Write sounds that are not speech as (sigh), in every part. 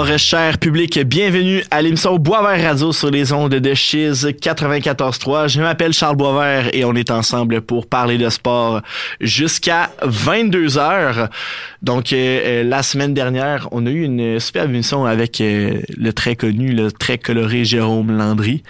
Bonsoir, cher public. Bienvenue à l'émission Boisvert Radio sur les ondes de Chiz 94.3. Je m'appelle Charles Boisvert et on est ensemble pour parler de sport jusqu'à 22 heures. Donc, euh, euh, la semaine dernière, on a eu une super émission avec euh, le très connu, le très coloré Jérôme Landry.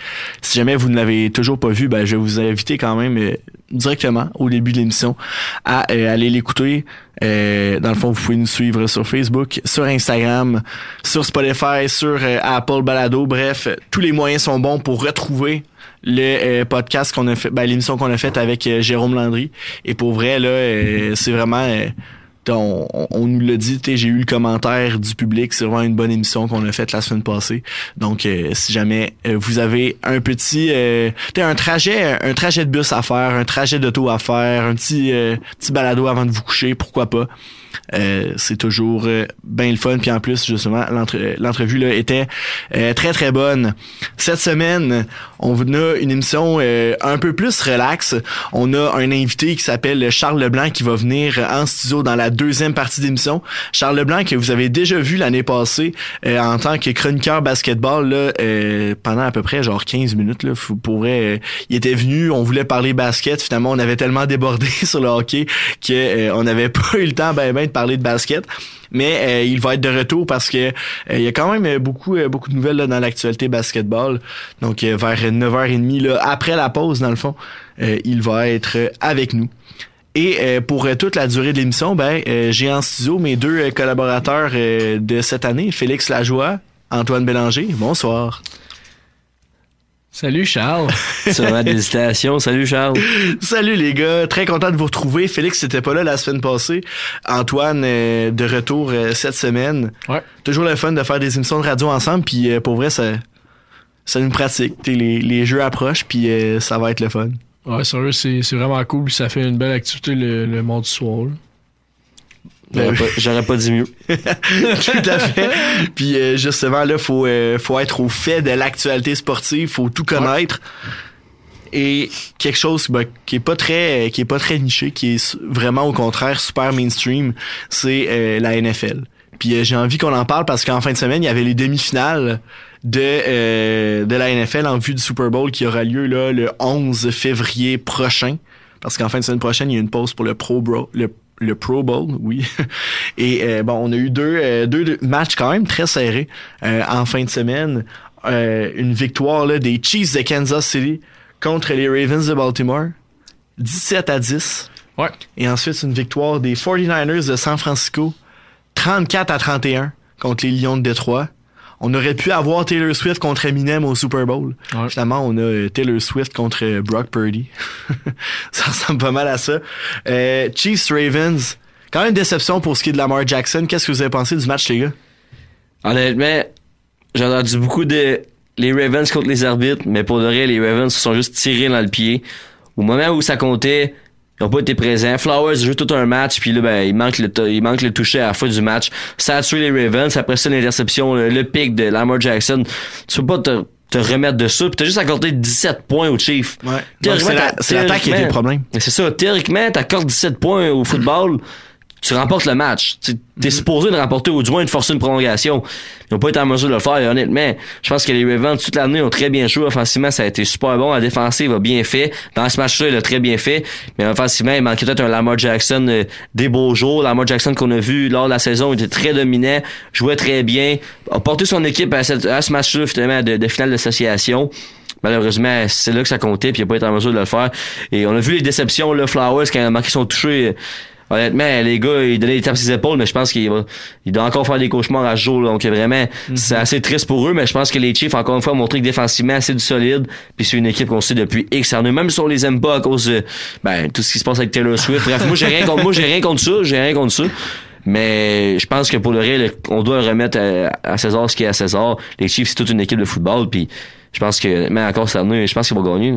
Si jamais vous ne l'avez toujours pas vu, ben, je vais vous inviter quand même directement au début de l'émission à aller l'écouter. dans le fond, vous pouvez nous suivre sur Facebook, sur Instagram, sur Spotify, sur Apple Balado. Bref, tous les moyens sont bons pour retrouver le podcast qu'on a fait, ben, l'émission qu'on a faite avec Jérôme Landry. Et pour vrai, là, c'est vraiment on, nous l'a dit, j'ai eu le commentaire du public, c'est vraiment une bonne émission qu'on a faite la semaine passée. Donc, euh, si jamais euh, vous avez un petit, euh, un trajet, un trajet de bus à faire, un trajet d'auto à faire, un petit, petit balado avant de vous coucher, pourquoi pas. Euh, c'est toujours euh, bien le fun. Puis en plus, justement, l'entrevue là était euh, très très bonne. Cette semaine, on a une émission un peu plus relax. On a un invité qui s'appelle Charles Leblanc qui va venir en studio dans la deuxième partie d'émission. Charles Leblanc que vous avez déjà vu l'année passée en tant que chroniqueur basketball là, pendant à peu près genre 15 minutes. Là, pourrait, il était venu, on voulait parler basket. Finalement, on avait tellement débordé (laughs) sur le hockey qu'on on n'avait pas eu le temps ben de parler de basket. Mais euh, il va être de retour parce que euh, il y a quand même beaucoup euh, beaucoup de nouvelles dans l'actualité basketball. Donc vers 9h30 là, après la pause dans le fond, il va être avec nous. Et pour toute la durée de l'émission, ben j'ai en studio mes deux collaborateurs de cette année, Félix Lajoie, Antoine Bélanger. Bonsoir. Salut Charles. (laughs) Ça. Salut Charles. Salut les gars. Très content de vous retrouver. Félix n'était pas là la semaine passée. Antoine euh, de retour euh, cette semaine. Ouais. Toujours le fun de faire des émissions de radio ensemble. Puis euh, pour vrai, ça, ça nous pratique. Les, les jeux approchent. Puis ça va être le fun. Ouais, sérieux, c'est, c'est vraiment cool. Ça fait une belle activité le, le monde du soir. J'aurais pas, dit mieux. (laughs) tout à fait. Puis euh, justement là, faut euh, faut être au fait de l'actualité sportive, faut tout connaître. Et quelque chose ben, qui est pas très qui est pas très niché, qui est vraiment au contraire super mainstream, c'est euh, la NFL. Puis j'ai envie qu'on en parle parce qu'en fin de semaine, il y avait les demi-finales de de la NFL en vue du Super Bowl qui aura lieu là le 11 février prochain parce qu'en fin de semaine prochaine, il y a une pause pour le Pro Bowl, le le Pro Bowl, oui. (laughs) Et euh, bon, on a eu deux, euh, deux, matchs quand même très serrés euh, en fin de semaine. une victoire là, des Chiefs de Kansas City contre les Ravens de Baltimore. 17 à 10. Ouais. Et ensuite, une victoire des 49ers de San Francisco. 34 à 31 contre les Lions de Détroit on aurait pu avoir Taylor Swift contre Eminem au Super Bowl. Finalement, on a euh, Taylor Swift contre euh, Brock Purdy. (laughs) ça ressemble pas mal à ça. Euh, Chiefs Ravens. Quand même déception pour ce qui est de Lamar Jackson. Qu'est-ce que vous avez pensé du match, les gars? Honnêtement, j'ai entendu beaucoup de les Ravens contre les arbitres, mais pour de vrai, les Ravens se sont juste tirés dans le pied. Au moment où ça comptait, ils ont pas été présents. Flowers joue tout un match, puis là, ben, il manque le, il manque le toucher à la fin du match. Ça a tué les Ravens. Après ça, l'interception, le, pic de Lamar Jackson. Tu peux pas te, te remettre de ça. Puis t'as juste accordé 17 points au Chief. Ouais. C'est l'attaque qui était le problème. C'est ça. Théoriquement, t'accordes 17 points au football tu remportes le match. Tu es mhm. supposé de remporter ou du moins de forcer une prolongation. Ils n'ont pas été en mesure de le faire, honnêtement. Je pense que les Ravens, toute l'année, ont très bien joué. Offensivement, ça a été super bon. La défensive a bien fait. Dans ce match-là, il a très bien fait. Mais offensivement, il manquait peut-être un Lamar Jackson euh, des beaux jours. Lamar Jackson qu'on a vu lors de la saison, il était très dominant, jouait très bien, a porté son équipe à, ce match-là, finalement, de, de finale d'association malheureusement, c'est là que ça comptait, puis il n'a pas été en mesure de le faire. Et on a vu les déceptions, le Flowers, quand il a marqué son touché, honnêtement, les gars, ils donnaient des tapes sur ses épaules, mais je pense qu'il va, il doit encore faire des cauchemars à ce jour. donc vraiment, mhm. c'est assez triste pour eux, mais je pense que les Chiefs, encore une fois, ont montré que défensivement, c'est du solide. Puis c'est une équipe qu'on sait depuis X années. Même si on les aime pas à cause de ben, tout ce qui se passe avec Taylor Swift. Bref, moi j'ai rien contre moi, j'ai rien contre ça, j'ai rien contre ça. Mais je pense que pour le réel, on doit remettre à, César ce qui est à César. Les Chiefs, c'est toute une équipe de football, puis je pense que, mais encore cette année, je pense qu'ils vont gagner.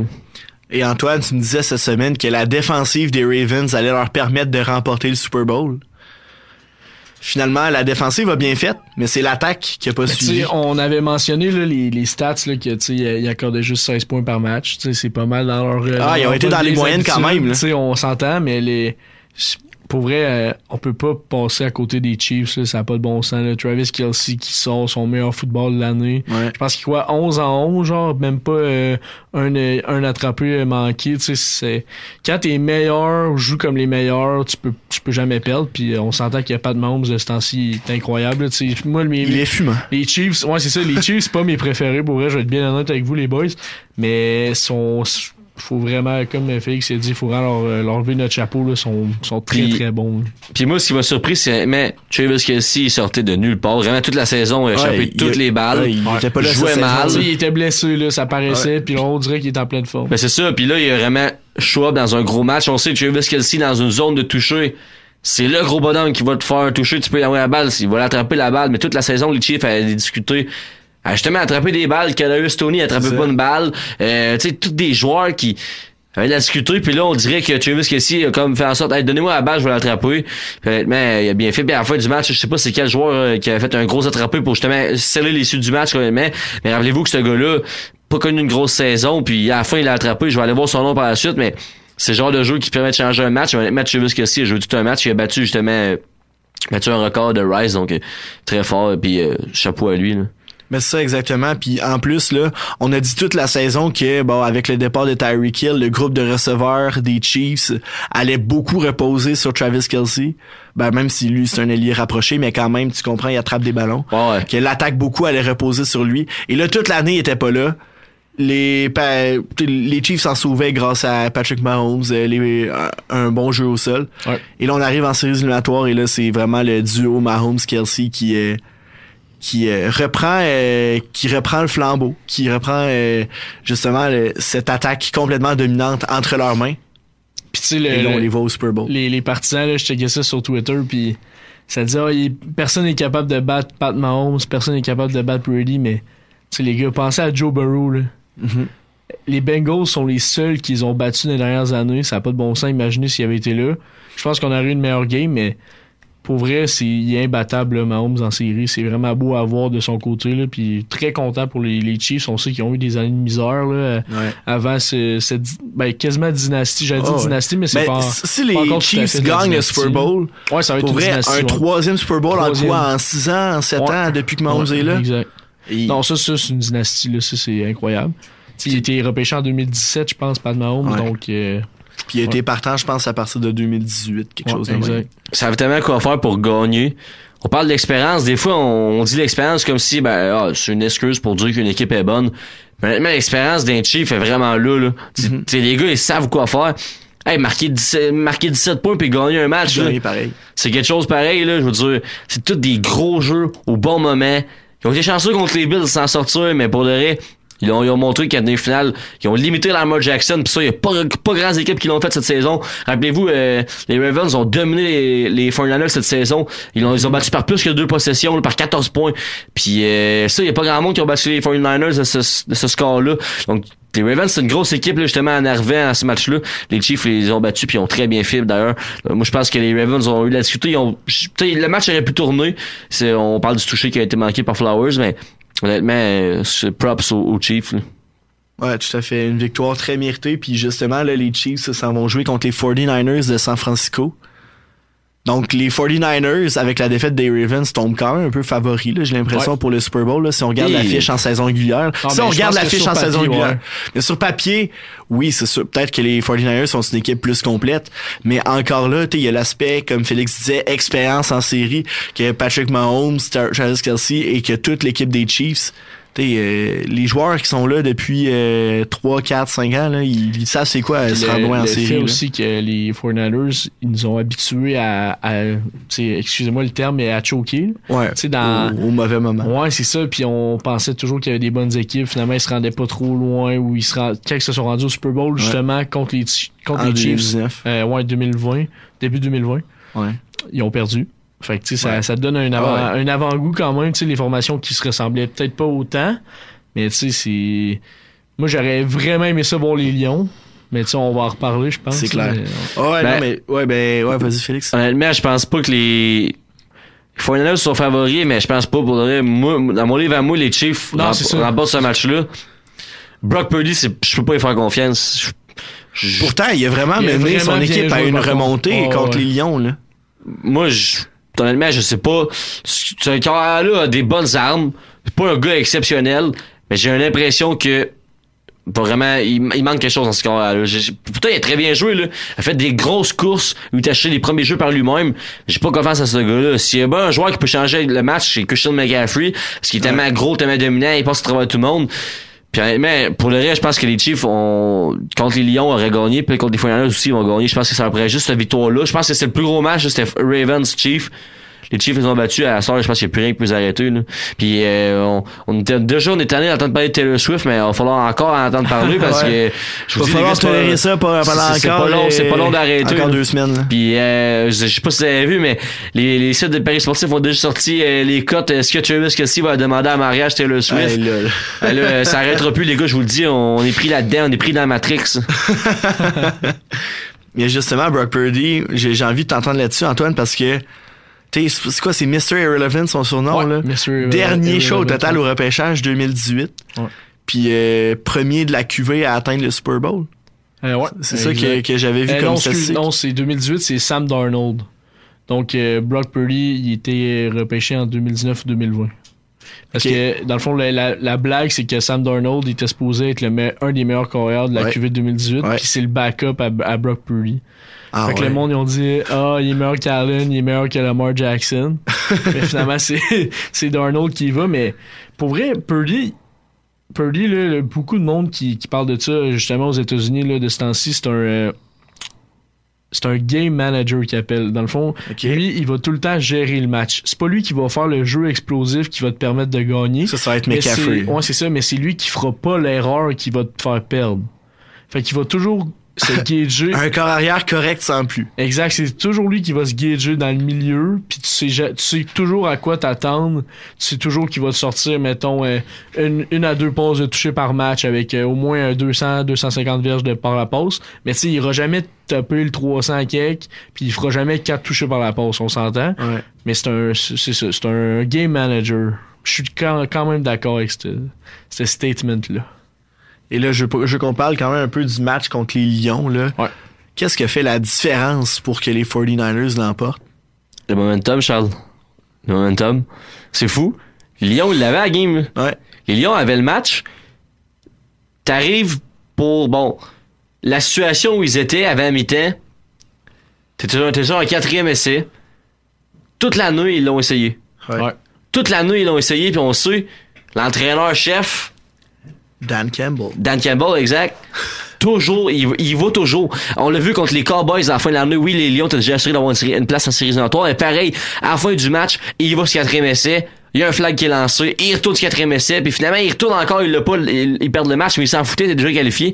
Et Antoine, tu me disais cette semaine que la défensive des Ravens allait leur permettre de remporter le Super Bowl. Finalement, la défensive a bien fait, mais c'est l'attaque qui a pas suivi. On avait mentionné les, stats là, que accordaient juste 16 points par match. C'est pas mal dans leur. Ah, ils ont été dans les moyennes quand même. On s'entend, mais les pour vrai, euh, on peut pas passer à côté des Chiefs, là, ça n'a pas de bon sens. Là. Travis Kelsey qui sort son meilleur football de l'année. Ouais. Je pense qu'il quoi 11 en 11, genre, même pas euh, un, euh, un attrapé manqué. Tu sais, c'est quand t'es meilleur, joue comme les meilleurs, tu peux tu peux jamais perdre. Puis euh, on s'entend qu'il y a pas de membres de ce temps-ci, il est incroyable. là. Moi, mes, Il est fumant. les Chiefs, ouais, c'est ça. Les Chiefs, c'est pas mes préférés. Pour vrai, je vais être bien honnête avec vous, les boys. Mais sont, faut vraiment, comme Félix a dit, il faut vraiment leur, leur lever notre chapeau. Là, sont, sont très Puis- très bons. Puis moi, ce qui m'a surpris, c'est mais Travis Kelsey il sortait de nulle part. Vraiment, toute la saison, il a échappé Ouais, il- toutes les balles. Ouais, il Ouais. était pas là Jouait mal. saison. Il était blessé, là, ça paraissait. Puis là, on dirait qu'il est en pleine forme. Ben c'est ça. Puis là, il a vraiment up dans un gros match. On sait que Travis Kelsey dans une zone de toucher. C'est le gros bonhomme qui va te faire toucher. Tu peux y avoir la balle. Il va l'attraper la balle. Mais toute la saison, les Chiefs avaient discuté. À justement attraper des balles. Kadarius Tony attrapait pas une balle. Euh, tu sais, tous des joueurs qui avaient de la difficulté. Puis là, on dirait que Travis Kelsey a comme fait en sorte, hey, donnez-moi la balle, je vais l'attraper. Puis honnêtement, il a bien fait. Puis à la fin du match, je sais pas c'est quel joueur euh, qui a fait un gros attrapé pour justement sceller l'issue du match. honnêtement. Mais rappelez-vous que ce gars-là, pas connu une grosse saison, puis à la fin, il a attrapé. Je vais aller voir son nom par la suite, mais c'est le genre de jeu qui permet de changer un match. Honnêtement, Travis Kelsey a joué tout un match. Il a battu justement euh, battu un record de Rise, donc euh, très fort. Puis euh, chapeau à lui. Là. Mais c'est ça exactement. Puis en plus là, on a dit toute la saison que bon avec le départ de Tyreek Hill, le groupe de receveurs des Chiefs allait beaucoup reposer sur Travis Kelsey. Ben même si lui c'est un ailier rapproché, mais quand même tu comprends, il attrape des ballons. Ouais. Que l'attaque beaucoup allait reposer sur lui. Et là toute l'année il était pas là. Les pa- les Chiefs s'en sauvaient grâce à Patrick Mahomes, euh, les, un, un bon jeu au sol. Ouais. Et là on arrive en séries éliminatoires et là c'est vraiment le duo Mahomes Kelsey qui est qui euh, reprend euh, qui reprend le flambeau, qui reprend euh, justement le- cette attaque complètement dominante entre leurs mains. Puis tu sais, le- Et là, on le- les voit au Super Bowl. les, les partisans, là, je checkais ça sur Twitter, puis ça disait, il- personne n'est capable de battre Pat Mahomes, personne n'est capable de battre Brady, mais, tu sais, les gars, pensez à Joe Burrow, là. Mhm. Les Bengals sont les seuls qu'ils ont battus dans les dernières années. Ça n'a pas de bon sens. Imaginez s'il avait été là. Je pense qu'on aurait eu une meilleure game, mais pour vrai, c'est il est imbattable, là, Mahomes en série. C'est vraiment beau à voir de son côté. Là, puis très content pour les, les Chiefs. On sait qu'ils ont eu des années de misère là, Ouais. avant ce- cette ben, quasiment dynastie. J'allais dire Oh, dynastie, mais c'est Mais pas. si pas les Chiefs de gagnent le Super. Bowl, Ouais, ça va être pour vrai, dynastie, un ouais. troisième Super Bowl Troisième. en quoi En 6 ans, en 7 Ouais. ans, depuis que Mahomes est là? Exact. Et- Non, ça, ça c'est une dynastie, là. Ça, c'est incroyable. Il été repêché en 2017, je pense, Pat Mahomes. Ouais. Donc, euh, Puis il a été partant, je pense, à partir de 2018, quelque ouais, chose même. exact. Ça veut tellement quoi faire pour gagner. On parle d'expérience. Des fois, on, on dit l'expérience comme si ben, ah, c'est une excuse pour dire qu'une équipe est bonne. Mais honnêtement, l'expérience d'un Chief est vraiment là. là. Mhm. sais, Les gars, ils savent quoi faire. Hey, marquer 17, marquer 17 points puis gagner un match, là, Gagner pareil. c'est quelque chose pareil. Là, je veux dire, c'est tous des gros jeux au bon moment. Ils ont été chanceux contre les Bills sans sortir, mais pour de vrai, ils ont, ils ont montré qu'à des finales, ils ont limité Lamar Jackson. Puis ça, il n'y a pas, pas grandes équipes qui l'ont fait cette saison. Rappelez-vous, euh, les Ravens ont dominé les, les 49ers cette saison. Ils ont, ils ont battu par plus que deux possessions, par 14 points. Puis euh, ça, il n'y a pas grand monde qui ont battu les 49ers de ce, de ce score-là. Donc, les Ravens, c'est une grosse équipe, là, justement, en arrivant à ce match-là. Les Chiefs les ont battus, puis ils ont très bien fait, d'ailleurs. Euh, moi, je pense que les Ravens ont eu la difficulté. Ils ont, le match aurait pu tourner. On parle du toucher qui a été manqué par Flowers, mais honnêtement, euh, c'est props aux, Chiefs. Ouais, tout à fait. Une victoire très méritée. Puis justement, là, les Chiefs s'en vont jouer contre les 49ers de San Francisco. Donc, les 49ers, avec la défaite des Ravens, tombent quand même un peu favoris, là, j'ai l'impression, Ouais. pour le Super Bowl, là, si on regarde Et- l'affiche en saison régulière. Non, si on regarde l'affiche sur en saison papier, régulière. ouais. Mais sur papier, oui, c'est sûr. Peut-être que les 49ers sont une équipe plus complète. Mais encore là, tu sais, il y a l'aspect, comme Félix disait, expérience en série, que Patrick Mahomes, Travis Kelsey et que toute l'équipe des Chiefs. Euh, les joueurs qui sont là depuis euh, 3, 4, 5 ans, là, ils, ils savent c'est quoi euh, se le, rendre loin en le série. fait là. aussi que les 49ers, ils nous ont habitués à, à excusez-moi le terme, mais à choquer. Ouais, dans- au, au mauvais moment. Ouais, c'est ça. Puis on pensait toujours qu'il y avait des bonnes équipes. Finalement, ils se rendaient pas trop loin. Ou ils se rend... quand ils se sont rendus au Super Bowl, justement, contre les, contre En les Chiefs. 2019. Euh, ouais, 2020. Début 2020. Ouais. Ils ont perdu. Fait que, tu sais, ça, Ouais. ça te donne un, avant, Ah un avant-goût quand même. Tu sais, les formations qui se ressemblaient peut-être pas autant. Mais tu sais, c'est. Moi, j'aurais vraiment aimé ça voir les Lions. Mais tu sais, on va en reparler, je pense. C'est clair. Mais, Ah ouais, Ben- non, mais, ouais, ben, ouais, vas-y, Félix. Honnêtement, je pense pas que les 49ers sont favoris, mais je pense pas pour vrai. Moi, dans mon livre à moi, les Chiefs Non, ça. remportent ce match-là. Brock Purdy, c'est, je peux pas y faire confiance. Je- Je- Pourtant, il a vraiment Il mené son vraiment équipe à une contre. remontée Ouais, contre ouais. les Lions, là. moi, je, honnêtement, je sais pas. Ce carrière-là a des bonnes armes. C'est pas un gars exceptionnel, mais j'ai l'impression que vraiment, il, il manque quelque chose dans ce. J'ai- Pourtant, il a très bien joué, là. Il a fait des grosses courses. Il a acheté les premiers jeux par lui-même. J'ai pas confiance à ce gars-là. S'il y a bien un joueur qui peut changer le match, c'est Christian McCaffrey. Parce qu'il est tellement gros, tellement dominant, il passe au travers de tout le monde. Honnêtement, pour le reste, je pense que les Chiefs ont contre les Lions auraient gagné, puis contre les 49ers aussi ils vont gagner. Je pense que ça après juste cette victoire-là. Je pense que c'est le plus gros match, c'était Ravens Chiefs. Les Chiefs les ont battus à la soirée, je pense qu'il n'y a plus rien qui peut les arrêter. Là. Puis euh, on, on était déjà on est tanné d'entendre parler de Taylor Swift, mais il va falloir encore en entendre parler parce Ouais. que je Il va vous dis, les falloir tolérer ça pendant pendant c'est- encore... pas long, c'est euh, pas long d'arrêter, Encore là. deux semaines, là. Puis euh, je sais pas si vous avez vu, mais les, les sites de Paris Sportifs ont déjà sorti euh, les cotes. Est-ce que Travis Kelsey va demander en mariage Taylor Swift? Là, là. Ben là, euh, ça arrêtera plus, les gars, je vous le dis, on, on est pris là-dedans, on est pris dans la Matrix. (laughs) Mais justement, Brock Purdy, j'ai envie de t'entendre là-dessus, Antoine, parce que, c'est c'est quoi, c'est Mr. Irrelevant, son surnom, Ouais, là? Mr. Dernier Irrelevant, show au total au repêchage 2018. Ouais. Puis euh, premier de la QV à atteindre le Super Bowl. Euh, ouais, C'est ça que, que j'avais vu Euh, comme statistique. non, c'est 2018, c'est Sam Darnold. Donc, Brock Purdy, il était repêché en 2019 ou 2020. Parce que, dans le fond, la, la- la blague, c'est que Sam Darnold il était supposé être le un des meilleurs coureurs de la Ouais. QV 2018, Ouais. puis c'est le backup à, à Brock Purdy. Ah, fait que ouais. le monde, ils ont dit, ah, il est meilleur qu'Allen, il est meilleur que Lamar Jackson. mais (laughs) finalement, c'est, c'est Darnold qui y va. Mais pour vrai, Purdy, Purdy, là, beaucoup de monde qui, qui parle de ça, justement, aux États-Unis, là, de ce temps-ci, c'est un, euh, c'est un game manager qui appelle. Dans le fond, lui, il va tout le temps gérer le match. C'est pas lui qui va faire le jeu explosif qui va te permettre de gagner. Ça, ça va être McCaffrey. Ouais, c'est ça, mais c'est lui qui fera pas l'erreur qui va te faire perdre. Fait qu'il va toujours se (laughs) gager. Un corps arrière correct sans plus. Exact, c'est toujours lui qui va se gager dans le milieu, puis tu sais, tu sais toujours à quoi t'attendre. Tu sais toujours qu'il va te sortir, mettons, euh, une, une à deux passes de toucher par match avec euh, au moins un 200, 250 verges de par la passe. Mais tu sais, il ira jamais taper le 300 à quelque, puis il fera jamais quatre touchés par la passe, on s'entend. Ouais. Mais c'est un, c'est ça, c'est un game manager. Je suis quand, quand même d'accord avec ce ce statement-là. Et là, je, veux- je qu'on parle quand même un peu du match contre les Lions, là. Ouais. Qu'est-ce que fait la différence pour que les 49ers l'emportent? Le momentum, Charles. Le momentum. C'est fou. Lyon, il l'avait à la game. Ouais. Les Lions avaient le match. T'arrives pour, bon, la situation où ils étaient avant mi-temps. T'étais sur, t'es sur un quatrième essai. Toute la nuit, ils l'ont essayé. Ouais. Ouais. Toute la nuit, ils l'ont essayé, puis on sait, l'entraîneur-chef, Dan Campbell. Dan Campbell, exact. Toujours, il, il va toujours. On l'a vu contre les Cowboys à la fin de l'année. Oui, les Lions étaient déjà assurés d'avoir une, place en série éliminatoire. Et pareil, à la fin du match, il va sur quatrième essai. Il y a un flag qui est lancé. Il retourne sur quatrième essai. Puis finalement, il retourne encore. Il l'a pas. Il, perd le match, mais il s'en foutait. Il déjà qualifié.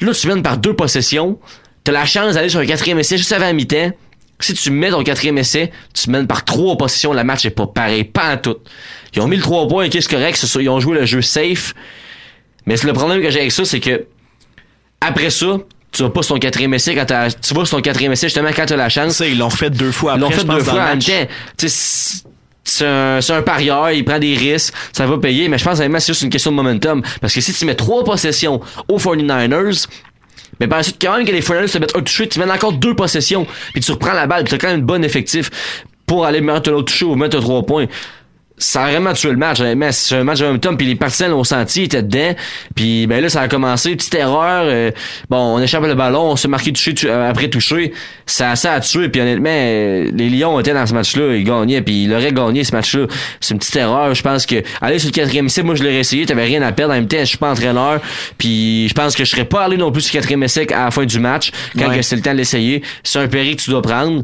Là, tu mènes par deux possessions. T'as la chance d'aller sur un quatrième essai juste avant mi-temps. Si tu mets ton quatrième essai, tu mènes par trois possessions. Le match est pas pareil. Pas en tout. Ils ont mis le trois points. Qu'est-ce correct? Ils ont joué le jeu safe. Mais c'est le problème que j'ai avec ça, c'est que après ça, tu vas pas sur ton quatrième essai quand t'as, tu vas sur ton quatrième essai justement quand t'as la chance. Ils l'ont refait deux fois Ils après, l'ont fait je pense, deux fois en. Tu c'est- un, c'est un parieur, il prend des risques, ça va payer, mais je pense vraiment que c'est juste une question de momentum. Parce que si tu mets trois possessions aux 49ers, mais par la suite, quand même que les 49ers se mettent un touché, tu mets encore deux possessions, puis tu reprends la balle, puis tu as quand même une bonne effectif pour aller mettre l'autre touché ou mettre trois points. Ça a vraiment tué le match, honnêtement. C'est un match de momentum, puis les partisans l'ont senti, ils étaient dedans. Puis ben là, ça a commencé, petite erreur. euh, bon, on échappe le ballon, on se marqué touché tu- euh, après touché. Ça, ça a tué, puis honnêtement, euh, les Lions étaient dans ce match-là, ils gagnaient, puis ils auraient gagné ce match-là. C'est une petite erreur, je pense que aller sur le quatrième essai, moi je l'aurais essayé, t'avais rien à perdre. En même temps, je suis pas entraîneur, puis je pense que je serais pas allé non plus sur le quatrième essai à la fin du match, quand Ouais. c'est le temps de l'essayer. C'est un péril que tu dois prendre.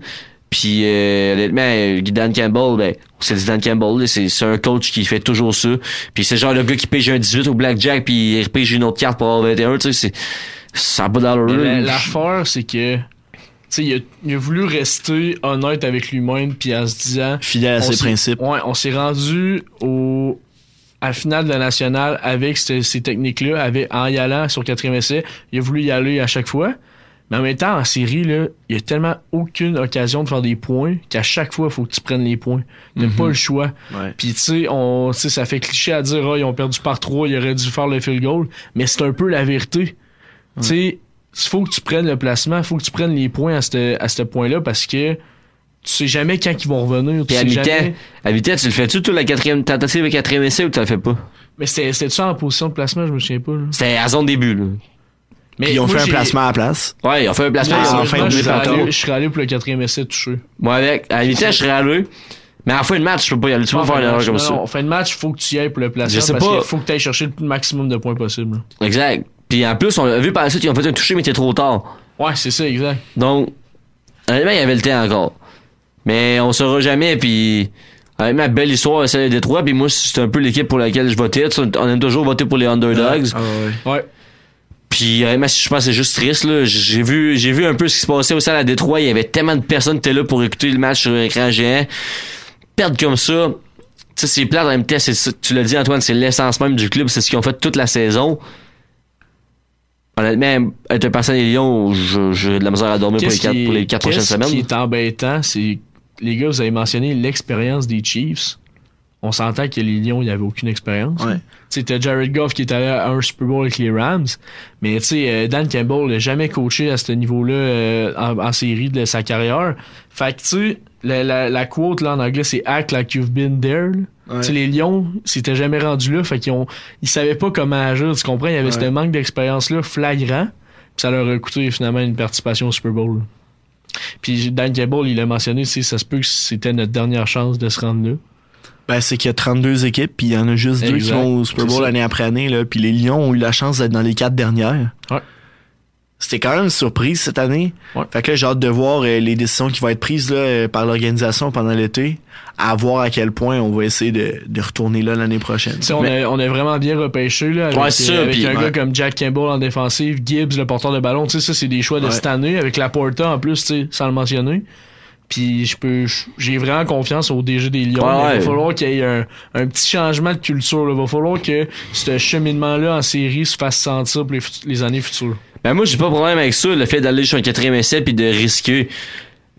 Puis euh, honnêtement, euh, Dan Campbell, ben, c'est Dan Campbell, c'est c'est un coach qui fait toujours ça. Puis c'est genre le gars qui pige un 18 au blackjack puis il repige une autre carte pour avoir 21, tu sais, c'est ça a pas la- là. L'affaire, c'est que, tu sais, il a, il a voulu rester honnête avec lui-même, puis en se disant. Fidèle à ses principes. Ouais, on s'est rendu au à la finale de la nationale avec ces, ces techniques-là, avec en y allant sur quatrième essai. Il a voulu y aller à chaque fois. Mais en même temps, en série, là, il y a tellement aucune occasion de faire des points qu'à chaque fois, il faut que tu prennes les points. T'as pas le choix. Ouais. Puis tu sais, on, ça fait cliché à dire, ah, ils ont perdu par trois, ils auraient dû faire le field goal. Mais c'est un peu la vérité. Tu sais, il faut que tu prennes le placement, il faut que tu prennes les points à ce à ce point-là parce que tu sais jamais quand ils vont revenir. Puis à mi-temps, jamais... tu le fais-tu, toi, la quatrième tentative avec quatrième essai ou tu le fais pas? Mais c'était ça en position de placement, je me souviens pas. là. C'était à zone début, là. Mais Puis ils ont moi, fait un placement à la place. Ouais, ils ont fait un placement fin Moi, de je serais allé, tour. je serais allé pour le quatrième essai touché. Moi, avec, à la je serais allé. Mais à la fin de match, je peux pas y aller. Tu peux faire fin une de erreur match, comme non, ça. non, En fin de match, il faut que tu y ailles pour le placement Je sais parce pas. qu'il faut que tu ailles chercher le maximum de points possible. Exact. Puis en plus, on l'a vu par la suite, ils ont fait un toucher, mais c'était trop tard. Ouais, c'est ça, exact. Donc, honnêtement, il y avait le temps encore. Mais on saura jamais, puis honnêtement, belle histoire, celle de Détroit, puis moi, c'est un peu l'équipe pour laquelle je votais. Tu On aime toujours voter pour les underdogs. Ah ouais. Ouais. Puis honnêtement, je pense que c'est juste triste, là. J'ai vu, j'ai vu un peu ce qui se passait aussi à la Détroit. Il y avait tellement de personnes qui étaient là pour écouter le match sur écran géant. Perdre comme ça, tu sais, c'est plate en même temps, c'est tu l'as dit Antoine, c'est l'essence même du club, c'est ce qu'ils ont fait toute la saison. Honnêtement, être un passant des Lions, j'ai de la misère à dormir pour les, quatre, pour les quatre prochaines qu'est-ce semaines. qui est embêtant, c'est les gars, vous avez mentionné l'expérience des Chiefs. On s'entend que les Lions, il n'y avait aucune expérience. Ouais. T'as Jared Goff qui est allé à un Super Bowl avec les Rams, mais tu sais, euh, Dan Campbell n'a jamais coaché à ce niveau-là euh, en, en série de sa carrière. Fait que tu la, la, la quote là en anglais, c'est act like you've been there. là. Ouais. Tu sais, les Lions, s'étaient jamais rendus là, fait qu'ils ont, ils savaient pas comment agir. Tu comprends? Il y avait Ouais. ce manque d'expérience-là flagrant. Puis ça leur a coûté finalement une participation au Super Bowl. là. Puis Dan Campbell, il a mentionné, ça se peut que c'était notre dernière chance de se rendre là. Ben, c'est qu'il y a 32 équipes, puis il y en a juste deux qui vont au Super Bowl année après année, là. Puis les Lions ont eu la chance d'être dans les quatre dernières. Ouais. C'était quand même une surprise cette année. Ouais. Fait que là, j'ai hâte de voir euh, les décisions qui vont être prises là, euh, par l'organisation pendant l'été, à voir à quel point on va essayer de, de retourner là l'année prochaine. On, a, on a vraiment bien repêché là, avec, Ouais, c'est ça, euh, avec un ouais. gars comme Jack Campbell en défensive, Gibbs, le porteur de ballon. Ça, c'est des choix de cette année, avec Laporta en plus, sans le mentionner. Puis je peux, j'ai vraiment confiance au DG des Lions. Ouais, Il va falloir qu'il y ait un, un petit changement de culture. Il va falloir que ce cheminement-là en série se fasse sentir pour les, les années futures. Ben moi j'ai pas de problème avec ça, le fait d'aller sur un quatrième essai puis de risquer.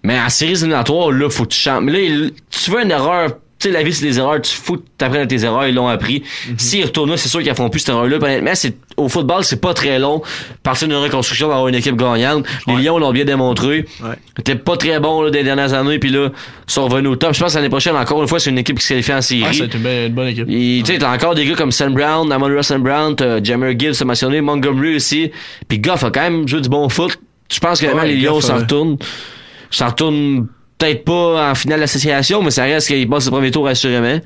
Mais en séries éliminatoires, là, faut que tu changes. Mais là, tu fais une erreur. Tu sais, la vie, c'est des erreurs. Tu t'apprennes à tes erreurs. Ils l'ont appris. S'ils retournent là, c'est sûr qu'ils font plus cette erreur-là. Honnêtement, c'est, au football, c'est pas très long. Partir d'une reconstruction d'avoir une équipe gagnante. Les Lions l'ont bien démontré. Ouais. C'était pas très bon, là, des dernières années. Puis là, ils sont revenus au top. Je pense que l'année prochaine, encore une fois, c'est une équipe qui se qualifie en série. Ah, c'est une, bonne- une bonne équipe. Tu sais, t'as encore des gars comme Sam Brown, Amon Russell Brown, t'as Jammer Gibbs, t'as mentionné, Montgomery aussi. Puis Goff a quand même joué du bon foot. Je pense que Ouais, vraiment, les Lions s'en retournent. S'en retournent peut-être pas en finale d'association, mais ça reste qu'ils passent le premier tour assurément.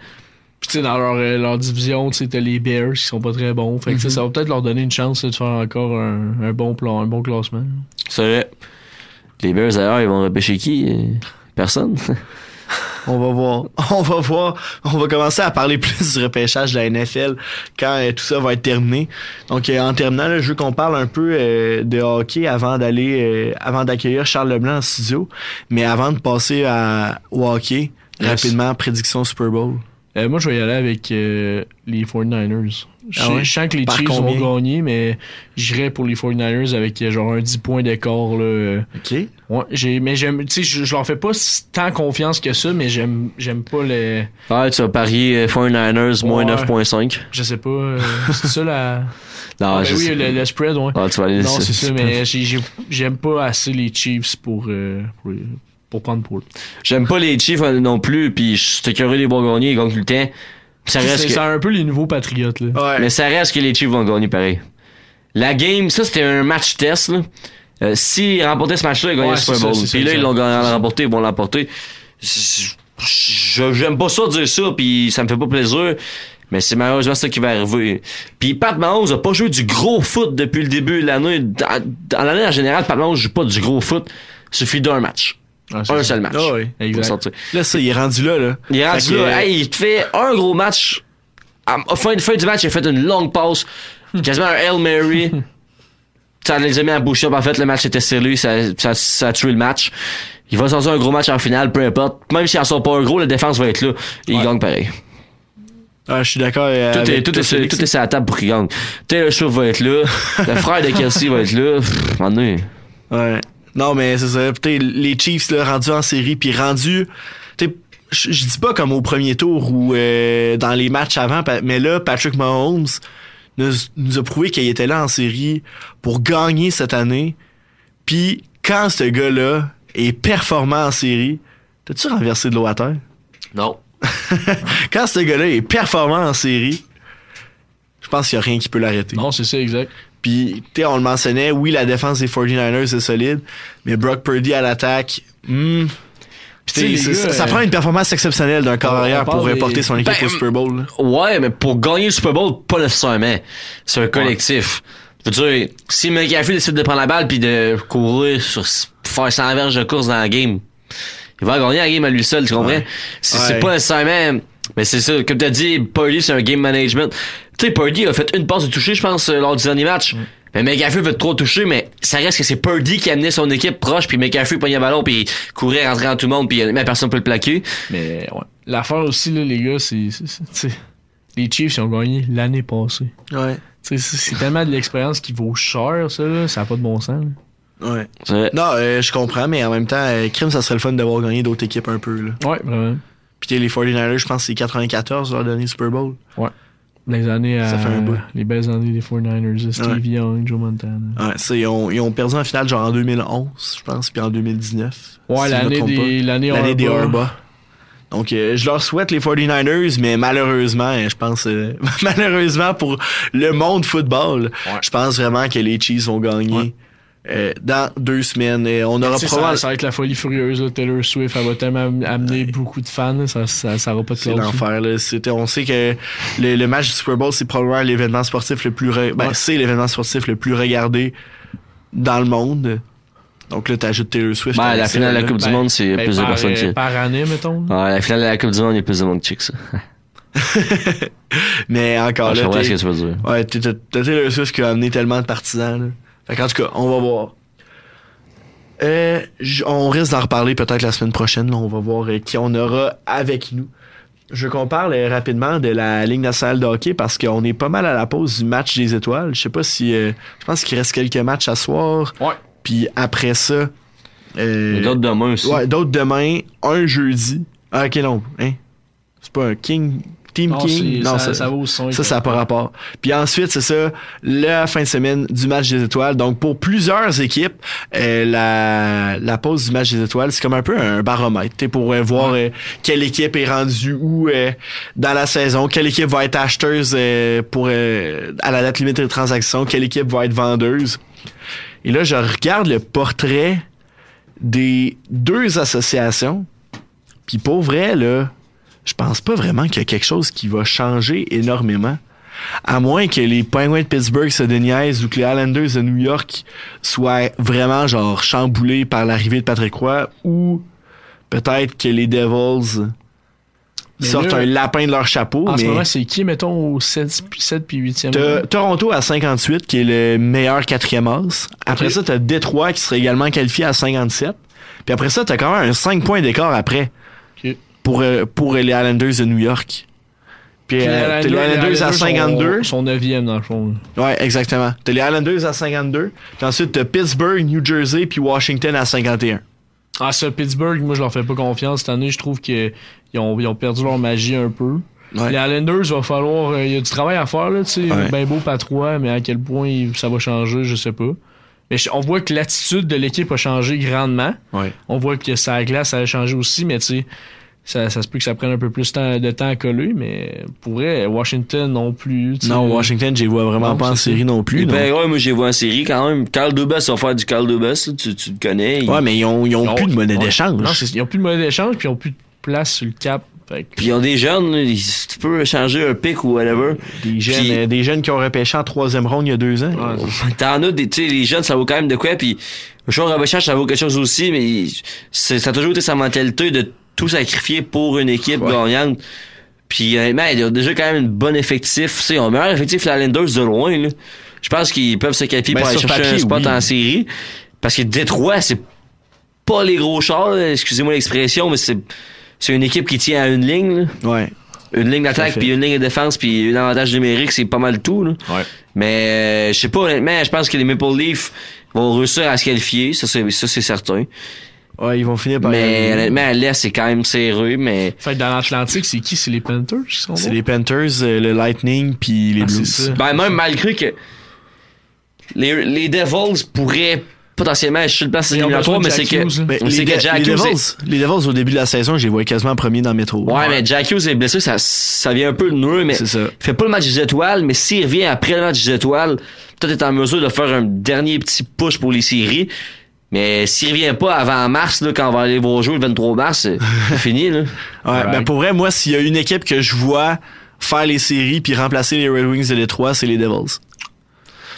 Puis, tu sais, dans leur, euh, leur division, tu sais, t'as les Bears qui sont pas très bons. Fait que, sais, ça va peut-être leur donner une chance là, de faire encore un, un bon plan, un bon classement. C'est vrai. Les Bears, d'ailleurs, ils vont repêcher qui? Euh, Personne. (laughs) On va voir. (laughs) On va voir. On va commencer à parler plus du repêchage de la NFL quand euh, tout ça va être terminé. Donc, euh, en terminant, là, je veux qu'on parle un peu euh, de hockey avant d'aller, avant d'accueillir Charles Leblanc en studio. Mais avant de passer à, au hockey, Yes. rapidement, prédiction Super Bowl. Moi, je vais y aller avec euh, les 49ers. Je, Ah sais- ouais? je sens que les Par Chiefs combien? vont gagner, mais j'irai pour les 49ers avec euh, genre un 10 points d'écart. Là. OK? Ouais, j'ai, mais j'aime, tu sais, je, je leur fais pas tant confiance que ça, mais j'aime, j'aime pas les, Ouais, tu vas parier euh, 49ers moins Ouais. 9.5. je sais pas, euh, c'est ça la, (laughs) Non, Ah, ben oui, le, le spread, ouais. Ah, tu vas aller Non, c'est ça, mais (laughs) j'ai, j'ai- j'aime pas assez les Chiefs pour, euh, pour, pour prendre pour eux. J'aime pas les Chiefs euh, non plus, puis je suis curieux des bons gagnés, ils gagnent tout le temps. Ça reste C'est, que... c'est un peu les nouveaux patriotes, là. Ouais. Mais ça reste que les Chiefs vont gagner pareil. La game, ça c'était un match test. Là. Euh, S'ils remportaient ce match-là, ils gagnaient Ouais, le Super Bowl. Puis là, ils l'ont gagné- remporté, ils vont l'emporter. Je- J'aime pas ça dire ça, puis ça me fait pas plaisir. Mais c'est malheureusement ça qui va arriver. Puis Pat Mahomes a pas joué du gros foot depuis le début de l'année. Dans, dans l'année en général, Pat Mahomes joue pas du gros foot. Il suffit d'un match. Ah, Un seul match. Ouais. pour Exact. sortir. Là, ça, il est rendu là, là. Il est rendu Fait là. euh, Hey, il te fait un gros match. À fin, fin du match, il a fait une longue passe. quasiment un Hail Mary. (laughs) ça les a mis à bouche En fait, le match était scellé. Ça, ça, ça a tué le match. Il va sortir un gros match en finale, peu importe. Même s'il en sort pas un gros, la défense va être là. Et il Ouais. gagne pareil. ah, je suis d'accord. euh, Tout est, tout, sur- Félix. tout est sur la table pour qu'il gagne. Taylor Swift va être là. (laughs) le frère de Kelsey va être là. Pff. Ouais. Non, mais c'est ça. Peut-être les Chiefs, là, rendus en série, puis rendus. t'sais, Je je dis pas comme au premier tour ou euh, dans les matchs avant, mais là, Patrick Mahomes, nous, nous a prouvé qu'il était là en série pour gagner cette année. Puis quand ce gars-là est performant en série, t'as-tu renversé de l'eau à terre? Non. (laughs) quand ce gars-là est performant en série, je pense qu'il n'y a rien qui peut l'arrêter. Non, c'est ça, exact. Puis, tu on le mentionnait, oui, la défense des 49ers est solide, mais Brock Purdy à l'attaque, hmm. Gars, ça prend une performance exceptionnelle d'un parle pour des- porter son équipe Ben, au Super Bowl. Ouais, mais pour gagner le Super Bowl, pas nécessairement. C'est un collectif. Je veux dire, si McAfee décide de prendre la balle puis de courir sur faire 100 verges de course dans la game, il va gagner la game à lui seul, tu comprends? Ouais. C'est Ouais. c'est pas nécessairement... Mais c'est ça, comme t'as dit, Purdy, c'est un game management. Tu sais, Purdy a fait une passe de toucher, je pense, euh, lors du dernier match. Mais McAfee fait trop toucher, mais ça reste que c'est Purdy qui a amené son équipe proche, puis McAfee prenait le ballon, puis courait, rentrait en tout le monde, puis même personne peut le plaquer. Mais ouais. L'affaire aussi, là, les gars, c'est. Les Chiefs ils ont gagné l'année passée. Ouais. Tu sais, C'est tellement de l'expérience qui vaut cher, ça, là. Ça n'a pas de bon sens. là. Ouais. Non, euh, je comprends, mais en même temps, euh, crime, ça serait le fun d'avoir gagné d'autres équipes un peu. Là. Ouais, vraiment. Puis, les 49ers, je pense que c'est 94 leur dernier Super Bowl. Les années à. Ça fait un bout. Les belles années des 49ers. Steve Ouais. Young, Joe Montana. Ouais, ils ont, ils ont perdu en finale genre en 2011, je pense, puis en 2019. Ouais, si l'année des. L'année L'année des. Donc, euh, je leur souhaite les 49ers, mais malheureusement, euh, je pense, euh, (laughs) malheureusement pour le monde football, Ouais. je pense vraiment que les Chiefs vont gagner Ouais. Euh, dans deux semaines. Et on aura ça, probablement... ça va être la folie furieuse. Là. Taylor Swift, elle va tellement am- amener beaucoup de fans. là. Ça, ça, ça aura pas de C'est l'enfer. Là. C'était- On sait que le, le match du Super Bowl, c'est probablement l'événement sportif le plus... re- Ben, Ouais. c'est l'événement sportif le plus regardé dans le monde. Donc là, t'ajoutes Taylor Swift. Ben, la finale de la. Coupe du Ben, Monde, c'est Ben, plus de personnes euh, qui... par année, mettons. Ouais, la finale de la Coupe du Monde, il y a plus de monde que ça. (laughs) Mais encore Ah, je là, comprends t'es- ce que tu veux dire. Ouais, t'as t'as Taylor Swift qui a amené tellement de partisans. Là. Fait qu'en tout cas, on va voir. Euh, on risque d'en reparler peut-être la semaine prochaine. Là. On va voir euh, qui on aura avec nous. Je veux qu'on parle euh, rapidement de la Ligue nationale de hockey parce qu'on est pas mal à la pause du match des étoiles. Je sais pas si... euh, je pense qu'il reste quelques matchs à soir. Ouais. Puis après ça... euh, d'autres demain aussi. Ouais, d'autres demain, un jeudi. Ah, ok, non. Hein? C'est pas un King... Team Non, King? c'est- ça, ça vaut son Ça, ça n'a pas rapport. Puis ensuite, c'est ça, la fin de semaine du match des étoiles. Donc, pour plusieurs équipes, euh, la, la pause du match des étoiles, c'est comme un peu un baromètre pour euh, voir euh, quelle équipe est rendue où dans la saison, quelle équipe va être acheteuse pour à la date limite de transaction, quelle équipe va être vendeuse. Et là, je regarde le portrait des deux associations. Puis pour vrai, là, je pense pas vraiment qu'il y a quelque chose qui va changer énormément. À moins que les Penguins de Pittsburgh se déniaisent ou que les Islanders de New York soient vraiment genre chamboulés par l'arrivée de Patrick Roy ou peut-être que les Devils Mais sortent là, un lapin de leur chapeau. En ce moment, c'est qui, mettons, au 7, 7 puis 8e T'as Toronto à 58 qui est le meilleur quatrième as. Après ça, t'as Détroit qui serait également qualifié à 57. Puis après ça, t'as quand même un 5 points d'écart après. Pour, euh, pour les Islanders de New York. Puis, Puis euh, t'as les Islanders à 52. Son 9e, dans le fond. Ouais, exactement. T'as les Islanders à 52. Puis ensuite, t'as Pittsburgh, New Jersey, puis Washington à 51. Ah, ça, Pittsburgh, moi, je leur fais pas confiance. Cette année, je trouve qu'ils ont, ils ont perdu leur magie un peu. Ouais. Les Islanders, il va falloir. euh, Il y a du travail à faire, là, tu sais. Ouais. Ben beau pas trois, mais à quel point ça va changer, je sais pas. Mais on voit que l'attitude de l'équipe a changé grandement. Ouais. On voit que sa glace a changé aussi, mais tu sais, ça, ça se peut que ça prenne un peu plus de temps, à coller, mais pour vrai, Washington non plus. tu sais. Non, Washington, j'y vois vraiment Non, pas en série non plus. Non. ben ouais, moi j'ai vu en série quand même. Carl Dubas va faire du Carl Dubas, là, tu, tu le connais. il- Ouais, mais ils ont, ils ont Ils ont- plus de monnaie ouais. d'échange. Non, ils ont plus de monnaie d'échange, puis ils ont plus de place sur le cap. Fait que- Puis ils ont des jeunes, là, ils- tu peux changer un pic ou whatever. Des jeunes, Puis- euh, des jeunes qui ont repêché en troisième ronde il y a deux ans. Ouais, T'en as des, tu sais, les jeunes, ça vaut quand même de quoi, puis le choix repêchage, ça vaut quelque chose aussi, mais c'est, ça a toujours été sa mentalité de tout sacrifier pour une équipe Ouais. gagnante. Puis honnêtement, il y a déjà quand même une bonne effectif. Tu sais, ils ont un meilleur effectif les Islanders de loin, là. Je pense qu'ils peuvent se qualifier Ben, pour aller sur chercher un papier, spot oui. en série. Parce que Détroit, c'est pas les gros chars, excusez-moi l'expression, mais c'est, c'est une équipe qui tient à une ligne, là. Ouais. Une ligne d'attaque, puis une ligne de défense, puis un avantage numérique, c'est pas mal tout, là. Ouais. Mais euh, je sais pas honnêtement, je pense que les Maple Leafs vont réussir à se qualifier, ça c'est ça c'est certain. Ouais, ils vont finir par Mais honnêtement, à l'Est, c'est quand même serreux, mais Fait que dans l'Atlantique, c'est qui? C'est les Panthers qui sont C'est les Panthers, euh, le Lightning, puis les Ah, Blues. ben, même malgré que les, les Devils pourraient potentiellement être sur le ont éliminatoire, mais c'est que, Ben, on les, que Jack les Hughes est- Devils, les Devils, au début de la saison, je les voyais quasiment premiers dans le métro. Ouais, mais Jack Hughes est blessé, ça, ça vient un peu de nous, mais C'est ça. il fait pas le match des étoiles, mais s'il revient après le match des étoiles, peut-être être en mesure de faire un dernier petit push pour les séries. Mais s'il revient pas avant mars, là, quand on va aller voir jouer le 23 mars, c'est (laughs) c'est fini, là. Ouais, ben pour vrai, moi, s'il y a une équipe que je vois faire les séries puis remplacer les Red Wings de Détroit, c'est les Devils.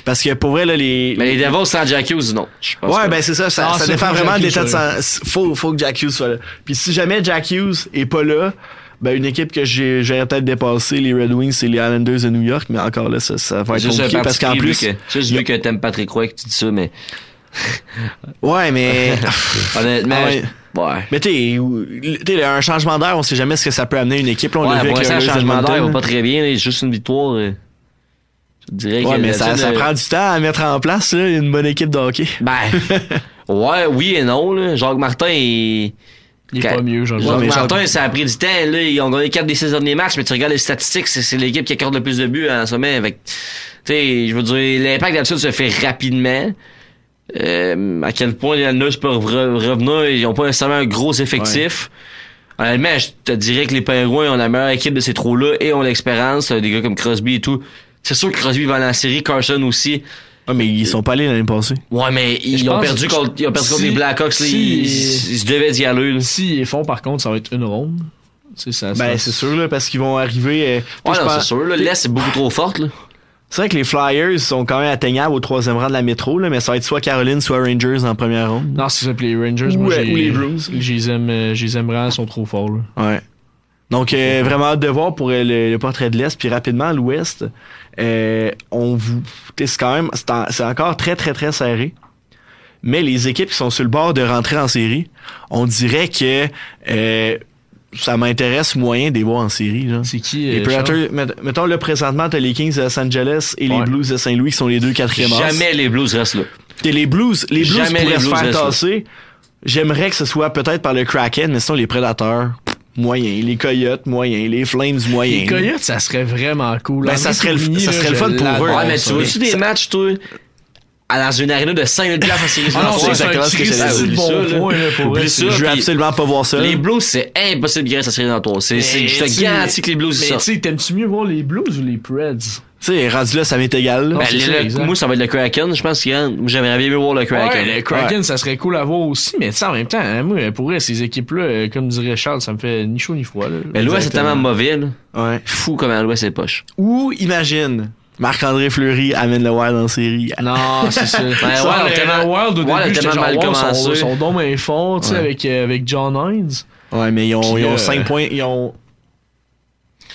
Parce que pour vrai, là, les... Mais les Devils sans Jack Hughes, non. Ouais, pas. ben c'est ça, ça, Ah, ça dépend vraiment de l'état de sang. Faut, faut que Jack Hughes soit là. Puis si jamais Jack Hughes est pas là, ben une équipe que j'ai- j'aurais peut-être dépassé, les Red Wings, c'est les Islanders de New York, mais encore là, ça, ça va être juste compliqué parce qu'en plus... que- juste vu que t'aimes Patrick Roy que tu dis ça, mais Ouais, mais... (laughs) honnêtement, Ah ouais. mais t'es, t'es un changement d'air, on sait jamais ce que ça peut amener une équipe. Là, on l'a Ouais, vu pour avec Oilers changement d'air va pas très bien, là, juste une victoire. euh, Je te dirais Ouais, que mais la ça, euh, prend du temps à mettre en place, là, une bonne équipe de hockey. Ben, (laughs) ouais, oui et non, là. Jacques Martin, il... Il est Quand- pas mieux, genre. Jacques mais Martin, Jacques- ça a pris du temps, là. Ils ont gagné 4 des 6 derniers matchs, mais tu regardes les statistiques, c'est, c'est l'équipe qui accorde le plus de buts en sommet. Avec, tu sais, je veux dire, l'impact d'habitude se fait rapidement. Euh, à quel point les Islanders peuvent re- revenir, ils ont pas nécessairement un gros effectif. Honnêtement, je te dirais que les Pingouins ont la meilleure équipe de ces trous-là et ont l'expérience, euh, des gars comme Crosby et tout. C'est sûr que Crosby va dans la série, Carson aussi. Ah, mais ils sont pas allés l'année passée. Ouais, mais ils ont perdu que- contre, ils ont perdu contre si- les Blackhawks, là, si- ils, ils- ils se devaient d'y aller, là. S'ils font, par contre, ça va être une ronde. C'est ça. Ben, c'est sûr, là, parce qu'ils vont arriver. euh, Ouais, je non, pense- c'est sûr, là. L'Est, c'est beaucoup trop forte, là. C'est vrai que les Flyers sont quand même atteignables au troisième rang de la métro, là, mais ça va être soit Caroline, soit Rangers en première ronde. Non, c'est ça. les Rangers, Ou, moi, euh, ou les Blues. Je les aime, euh, les aime vraiment, ils sont trop forts, là. Ouais. Donc, euh, vraiment hâte de voir pour euh, le, le portrait de l'Est. Puis rapidement, l'Ouest, euh, on vous... C'est quand même... C'est en- c'est encore très, très, très serré. Mais les équipes qui sont sur le bord de rentrer en série, on dirait que euh, ça m'intéresse moyen de les voir en série. Là. C'est qui? Les euh, Predators, met- mettons le présentement, t'as les Kings de Los Angeles et les. Blues de Saint-Louis qui sont les deux quatrièmes as. Jamais les Blues restent là. Et les Blues, les Blues Jamais pourraient les se Blues faire restent là. tasser. J'aimerais que ce soit peut-être par le Kraken, mais sinon les Prédateurs, moyens. Les Coyotes, moyens. Les Flames, Les moyens. Coyotes, ça serait vraiment cool. Ben, ça serait le- ça serait le fun pour eux. Ouais, mais tu vois-tu des matchs, toi, à dans une arena de 5000 places en série Ah non, c'est c'est exactement ce que Christ j'allais de dire. bon Ça, là. point, là, pour vrai. ça. Je veux absolument pas voir ça. Les Blues, c'est impossible qu'ils restent en série dans toi. C'est, c'est, je te tu- garantis que les Blues Mais sortent. tu sais, t'aimes-tu mieux voir les Blues ou les Preds? Tu sais, rendu là, ça m'est égal. là. Ben, c'est le- ça, moi, ça va être le Kraken. Je pense que moi, j'aimerais bien voir le Kraken. Ouais, le Kraken, ça serait cool à voir aussi, mais tu sais, en même temps, hein, moi, pour vrai, ces équipes-là, euh, comme dirait Charles, ça me fait ni chaud ni froid. Là. Mais l'Ouest, c'est tellement mauvais, là. Ouais. Fou comment l'Ouest est poche. Ou, imagine, Marc-André Fleury amène le Wild en série. Non, c'est ça. (laughs) Ouais, Ça, Wild, le- tellement- le Wild, au début, j'étais genre, mal wow, commencé. Son, son dôme est fort, tu sais, Ouais. avec, euh, avec John Hines. Ouais, mais ils ont, ils ont euh, 5 points, ils ont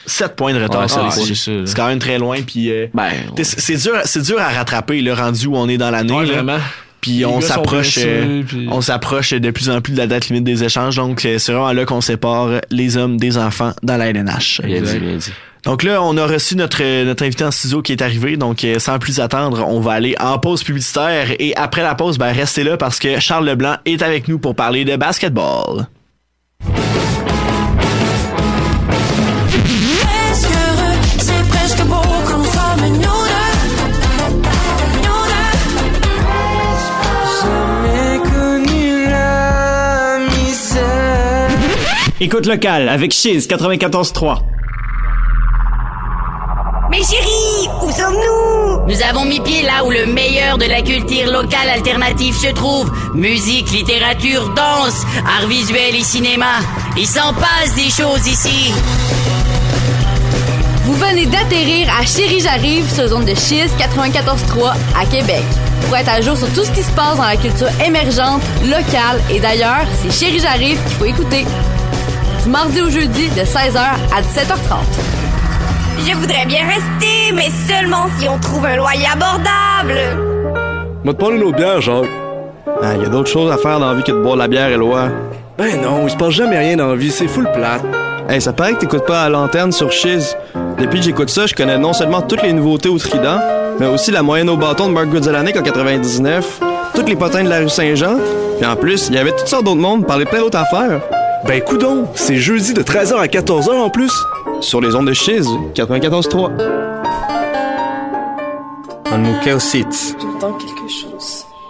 7 points de retard Ouais, sur Ah, les c'est quand même très loin, puis euh, Ben, c'est dur, c'est dur à rattraper le rendu où on est dans l'année. Ouais, là. vraiment. Puis on s'approche, euh, puis- on s'approche de plus en plus de la date limite des échanges. Donc euh, c'est vraiment là qu'on sépare les hommes des enfants dans la LNH. bien dit, bien dit. Donc là, on a reçu notre, euh, notre invité en ciseaux qui est arrivé. Donc, euh, sans plus attendre, on va aller en pause publicitaire. Et après la pause, ben, restez là parce que Charles Leblanc est avec nous pour parler de basketball. Écoute locale avec Cheese 94.3. Mais chérie, où sommes-nous? Nous avons mis pied là où le meilleur de la culture locale alternative se trouve. Musique, littérature, danse, art visuel et cinéma. Il s'en passe des choses ici. Vous venez d'atterrir à Chérie J'arrive sur zone de Chiz 94.3 à Québec. Pour être à jour sur tout ce qui se passe dans la culture émergente, locale et d'ailleurs, c'est Chérie J'arrive qu'il faut écouter. Du mardi au jeudi de 16h à 17h30. Je voudrais bien rester, mais seulement si on trouve un loyer abordable. Va te parler l'autre bière, Jacques. Ah, y a d'autres choses à faire dans la vie que de boire de la bière, Éloi. Ben non, il se passe jamais rien dans la vie, c'est full plate. Hey, ça paraît que t'écoutes pas à l'antenne sur Chiz. Depuis que j'écoute ça, je connais non seulement toutes les nouveautés au Trident, mais aussi la moyenne au bâton de Mark Goodzelanek en 99, tous les potins de la rue Saint-Jean. Puis en plus, il y avait toutes sortes d'autres mondes, parlait plein d'autres affaires. Ben coudon, c'est jeudi de 13h à 14h en plus. Sur les ondes de Chiz, 94.3. Anmukeo-Sitz.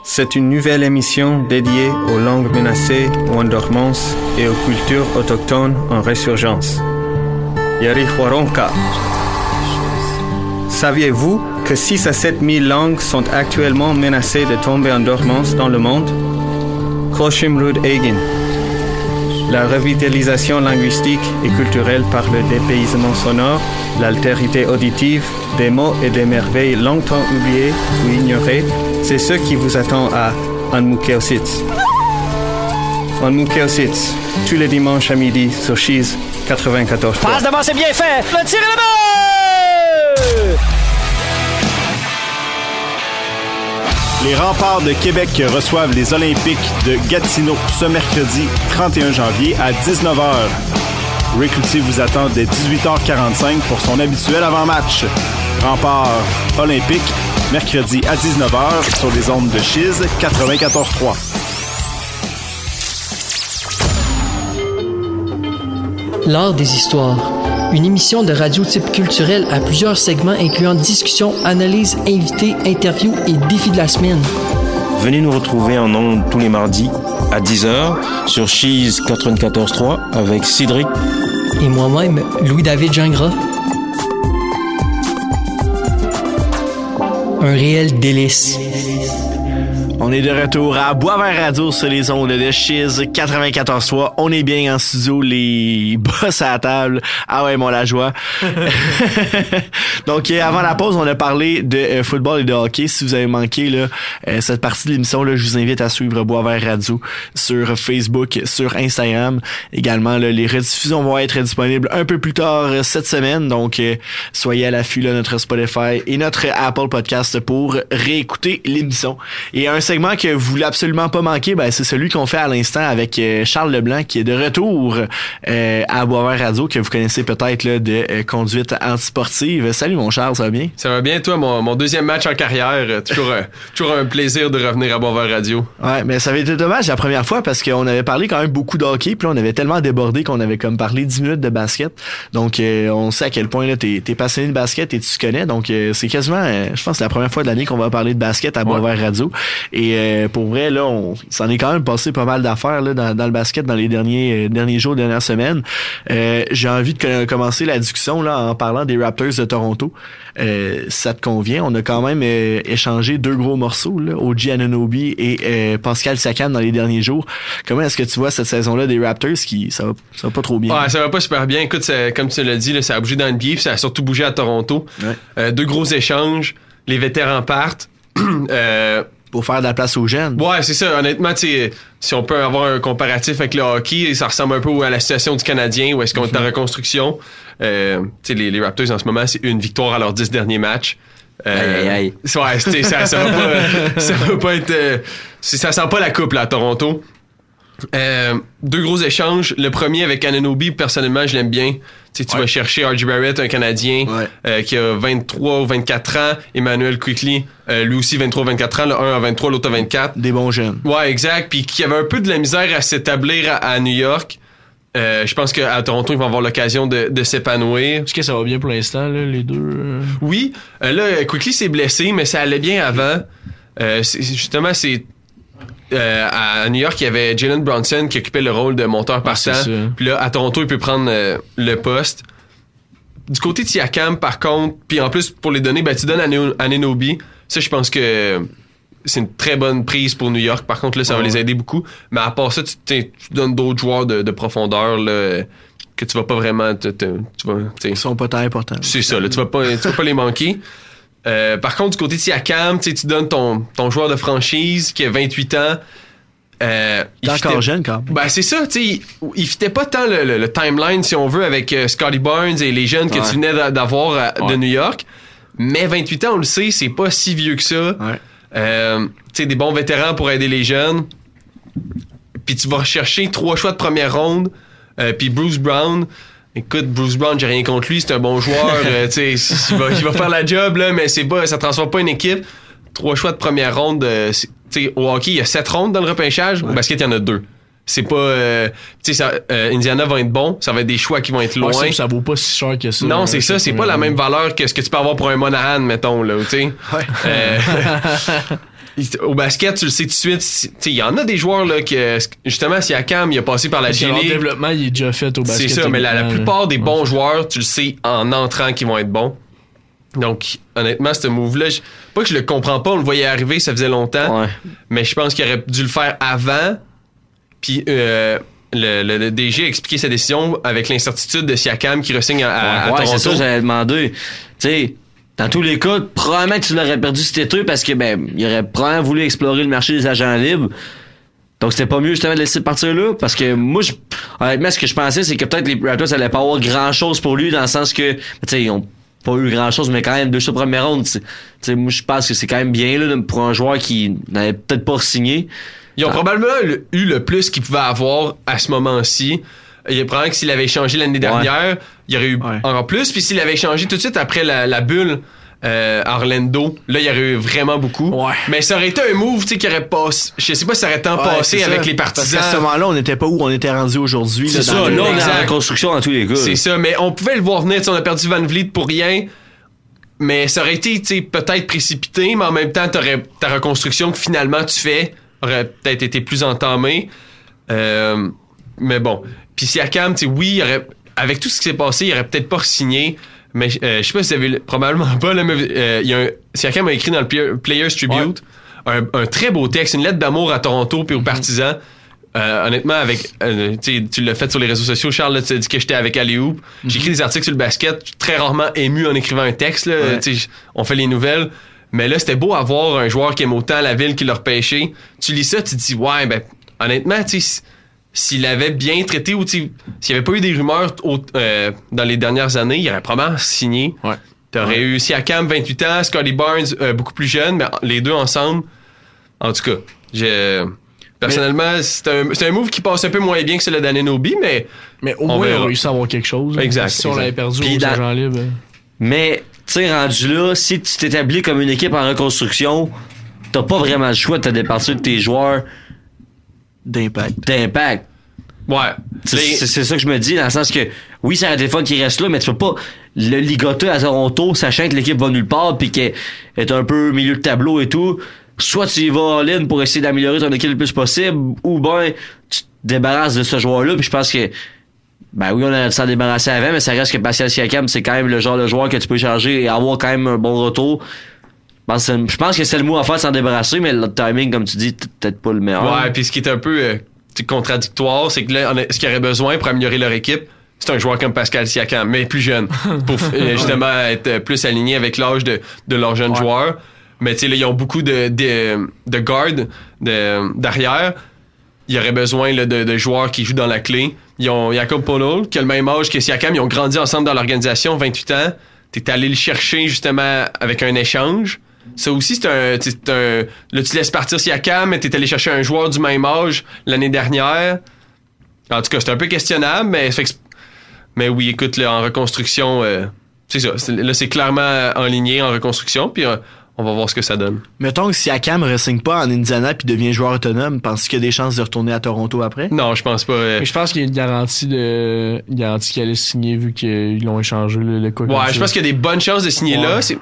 C'est une nouvelle émission dédiée aux langues menacées ou en dormance et aux cultures autochtones en résurgence. Yari Huaronka. Saviez-vous que 6 à 7 000 langues sont actuellement menacées de tomber en dormance dans le monde? Koshimrud Egin. La revitalisation linguistique et culturelle par le dépaysement sonore, l'altérité auditive, des mots et des merveilles longtemps oubliées ou ignorées, c'est ce qui vous attend à Anmukeositz. Anmukeositz, tous les dimanches à midi sur Cheese 94. Passe devant, c'est bien fait. Le tir le Les remparts de Québec reçoivent les Olympiques de Gatineau ce mercredi 31 janvier à 19h. Rick vous attend dès 18h45 pour son habituel avant-match. Rempart olympique, mercredi à 19h sur les ondes de Chiz 94.3. L'art des histoires. Une émission de radio type culturel à plusieurs segments incluant discussions, analyses, invités, interviews et défis de la semaine. Venez nous retrouver en ondes tous les mardis à 10h sur Cheese 94.3 avec Cédric Et moi-même, Louis-David Gingras. Un réel délice. On est de retour à Boisvert Radio sur les ondes de Chiz 94.3. On est bien en studio, les (laughs) boss à la table. Ah ouais, mon la joie. (laughs) Donc, euh, avant la pause, on a parlé de euh, football et de hockey. Si vous avez manqué là, euh, cette partie de l'émission, je vous invite à suivre Boisvert Radio sur Facebook, sur Instagram. Également, là, les rediffusions vont être disponibles un peu plus tard cette semaine. Donc, soyez à l'affût là, notre Spotify et notre Apple Podcast pour réécouter l'émission. Et un segment que vous voulez absolument pas manquer, ben, c'est celui qu'on fait à l'instant avec Charles Leblanc qui est de retour euh, à Boisvert Radio que vous connaissez peut-être de euh, conduite antisportive. Salut mon Charles, ça va bien? Ça va bien, toi, mon, mon deuxième match en carrière. euh, Toujours, un- (laughs) toujours un plaisir de revenir à Boisvert Radio. Ouais, mais ça avait été dommage la première fois parce qu'on avait parlé quand même beaucoup de hockey, puis là, on avait tellement débordé qu'on avait comme parlé 10 minutes de basket. Donc, euh, on sait à quel point là t'es es passionné de basket et tu te connais. Donc, euh, c'est quasiment, euh, je pense, la première fois de l'année qu'on va parler de basket à Boisvert Radio. Et euh, pour vrai, là, on s'en est quand même passé pas mal d'affaires là dans, dans le basket dans les derniers euh, derniers jours, dernières semaines. Euh, J'ai envie de co- commencer la discussion là en parlant des Raptors de Toronto. Euh, ça te convient On a quand même euh, échangé deux gros morceaux, là, OG Ananobi et euh, Pascal Siakam dans les derniers jours. Comment est-ce que tu vois cette saison-là des Raptors qui ça va, ça va pas trop bien? Ouais, ça va pas super bien. Écoute, ça- comme tu l'as dit, là, ça a bougé dans le puis ça a surtout bougé à Toronto. Deux gros échanges, les vétérans partent. (clears throat) Pour faire de la place aux jeunes. Ouais, c'est ça. Honnêtement, si on peut avoir un comparatif avec le hockey, ça ressemble un peu à la situation du Canadien, où est-ce qu'on est en reconstruction. Euh, tu sais, les, les Raptors, en ce moment, c'est une victoire à leurs dix derniers matchs. Euh, Aïe, aïe, aïe. Ouais, ça, ça va pas, (laughs) ça va pas être, euh, ça sent pas la coupe, là, à Toronto. Euh, deux gros échanges. Le premier avec Ananobi, personnellement, je l'aime bien. Tu sais, tu vas chercher R.J. Barrett, un Canadien euh, qui a 23 ou 24 ans. Emmanuel Quickly, euh, lui aussi 23 ou 24 ans. Le un a 23, l'autre a 24. Des bons jeunes. Ouais, exact. Puis qui avait un peu de la misère à s'établir à, à New York. Euh, je pense qu'à Toronto, ils vont avoir l'occasion de, de s'épanouir. Est-ce que ça va bien pour l'instant, là, les deux? euh? Oui. Euh, là, Quickly s'est blessé, mais ça allait bien avant. Euh, c'est- justement, c'est euh, à New York, il y avait Jalen Bronson qui occupait le rôle de monteur partant. c'est ça. Puis là, à Toronto, il peut prendre euh, le poste. Du côté de Siakam, par contre, puis en plus, pour les données, ben, tu donnes à Nenobi. Ça, je pense que c'est une très bonne prise pour New York. Par contre, là, ça va les aider beaucoup. Mais à part ça, tu, donnes d'autres joueurs de, de profondeur là, que tu vas pas vraiment... te- te- tu vas, Ils sont pas tant importants. C'est ça, là, tu vas pas, tu vas pas les manquer. (laughs) Euh, par contre, du côté de Siakam, tu donnes ton, ton joueur de franchise qui a 28 ans. Euh, il encore fitait- jeune, quand même. Ben, c'est ça, tu sais, il, fitait pas tant le, le- le timeline, si on veut, avec euh, Scotty Barnes et les jeunes que Ouais. tu venais d'a- d'avoir à- de. New York. Mais 28 ans, on le sait, c'est pas si vieux que ça. Euh, tu sais, des bons vétérans pour aider les jeunes. Puis tu vas rechercher trois choix de première ronde. Euh, puis Bruce Brown. Écoute, Bruce Brown, j'ai rien contre lui, c'est un bon joueur. (laughs) euh, tu sais, il va, il va faire la job, là, mais c'est pas, ça transforme pas une équipe. Trois choix de première ronde, euh, tu sais, au hockey, il y a sept rondes dans le repêchage. Au basket, il y en a deux. C'est pas, euh, tu sais, euh, Indiana va être bon. Ça va être des choix qui vont être loin. Ouais, ça, vaut pas si cher que ça. Non, c'est ça. C'est pas la même valeur que ce que tu peux avoir pour un Monahan, mettons, là, tu sais. Euh, (laughs) (laughs) au basket, tu le sais tout de suite. si- Tu sais, il y en a des joueurs, là, que, justement, si Akam, il a passé par la leur G-League. développement, il est déjà fait au basket. C'est ça, mais la, plupart des bons joueurs, tu le sais en entrant qu'ils vont être bons. Donc, honnêtement, ce move-là, je- pas que je le comprends pas, on le voyait arriver, ça faisait longtemps. Mais je pense qu'il aurait dû le faire avant. Puis euh, le, le- le DG a expliqué sa décision avec l'incertitude de Siakam qui ressigne à, à- à ouais, Toronto. c'est ça, j'avais demandé. Tu sais, dans tous les cas, probablement que tu l'aurais perdu cet été parce que, ben, il aurait probablement voulu explorer le marché des agents libres. Donc, c'était pas mieux justement de laisser partir là parce que moi, je, honnêtement, ce que je pensais, c'est que peut-être les Raptors allaient pas avoir grand chose pour lui dans le sens que, tu sais, ils ont pas eu grand chose, mais quand même, deux sur première ronde. Tu sais, moi, je pense que c'est quand même bien, là, pour un joueur qui n'avait peut-être pas signé. Ils ont probablement le- eu le plus qu'ils pouvaient avoir à ce moment-ci. Il y a probablement que s'il avait échangé l'année dernière, il y aurait eu encore plus. Puis s'il avait échangé tout de suite après la, la bulle euh, à Orlando, là, il y aurait eu vraiment beaucoup. Mais ça aurait été un move, tu sais, qui aurait passé. Je sais pas si ça aurait tant Ouais, passé avec ça. les Parce partisans. qu'à ce moment-là, on n'était pas où on était rendu aujourd'hui. C'est ça, là, on est en Exact. reconstruction dans tous les cas. C'est ça, mais on pouvait le voir venir. On a perdu Van Vliet pour rien. Mais ça aurait été tu sais, peut-être précipité, mais en même temps, t'aurais- ta reconstruction que finalement tu fais aurait peut-être été plus entamée. Euh, mais bon. Puis Siakam, tu sais, oui, il aurait, avec tout ce qui s'est passé, il aurait peut-être pas signé. Mais euh, je sais pas si vous avez probablement pas, là, mais euh, il y a un, Siakam a écrit dans le Player- Players Tribute un, un très beau texte, une lettre d'amour à Toronto puis aux partisans. Euh, honnêtement, avec euh, tu l'as fait sur les réseaux sociaux, Charles, là, tu as dit que j'étais avec Alley-Oop. J'écris des articles sur le basket, je suis très rarement ému en écrivant un texte. Là, Ouais. On fait les nouvelles. Mais là, c'était beau avoir un joueur qui aime autant la ville qui l'a repêché. Tu lis ça, tu te dis, ouais, ben, honnêtement, tu sais, s'il avait bien traité ou s'il n'y avait pas eu des rumeurs au- euh, dans les dernières années, il aurait probablement signé. T'aurais eu Siakam, 28 ans, Scotty Barnes, euh, beaucoup plus jeune, mais les deux ensemble. En tout cas, j'ai. Personnellement, c'est un, c'est un move qui passe un peu moins bien que celui d'Anenobi, mais. Mais au on moins, il a verra. réussi à avoir quelque chose. Exact. Si on l'avait perdu Puis aux agents libres. hein. Mais, tu sais, rendu là, si tu t'établis comme une équipe en reconstruction, t'as pas vraiment le choix de te départir de tes joueurs d'impact. D'impact. Ouais. C'est Les- c'est- c'est ça que je me dis, dans le sens que, oui, c'est un téléphone qui reste là, mais tu peux pas le ligoter à Toronto, sachant que l'équipe va nulle part, puis qu'elle est un peu milieu de tableau et tout. Soit tu y vas en ligne pour essayer d'améliorer ton équipe le plus possible, ou ben, tu te débarrasses de ce joueur-là, puis je pense que ben oui, on a s'en débarrasser avant, mais ça reste que Pascal Siakam, c'est quand même le genre de joueur que tu peux charger et avoir quand même un bon retour. Je pense que c'est- Je pense que c'est le mot à faire s'en débarrasser, mais le timing, comme tu dis, peut-être pas le meilleur. Ouais, puis ce qui est un peu euh, tu contradictoire, c'est que là, on a- ce qu'il y aurait besoin pour améliorer leur équipe, c'est un joueur comme Pascal Siakam, mais plus jeune, (laughs) pour euh, justement être euh, plus aligné avec l'âge de, de leurs jeunes joueurs. Mais tu sais, là, ils ont beaucoup de, de, de gardes de- d'arrière. Il y aurait besoin là, de, de joueurs qui jouent dans la clé. Ils ont Jacob Polol, qui a le même âge que Siakam. Ils ont grandi ensemble dans l'organisation, 28 ans. T'es allé le chercher justement avec un échange. Ça aussi, c'est un, c'est un. Là, tu laisses partir Siakam, mais t'es allé chercher un joueur du même âge l'année dernière. En tout cas, c'est un peu questionnable, mais, fait que mais oui, écoute, là, en reconstruction, euh, c'est ça. C'est- Là, c'est clairement en lignée en reconstruction, puis euh, on va voir ce que ça donne. Mettons que si Akam ne re-signe pas en Indiana puis devient joueur autonome, penses-tu qu'il y a des chances de retourner à Toronto après? Non, je pense pas. euh, Mais je pense qu'il y a une garantie de une garantie qu'elle allait signer vu qu'ils l'ont échangé le, le quoi Ouais, je pense qu'il y a des bonnes chances de signer là. Ouais.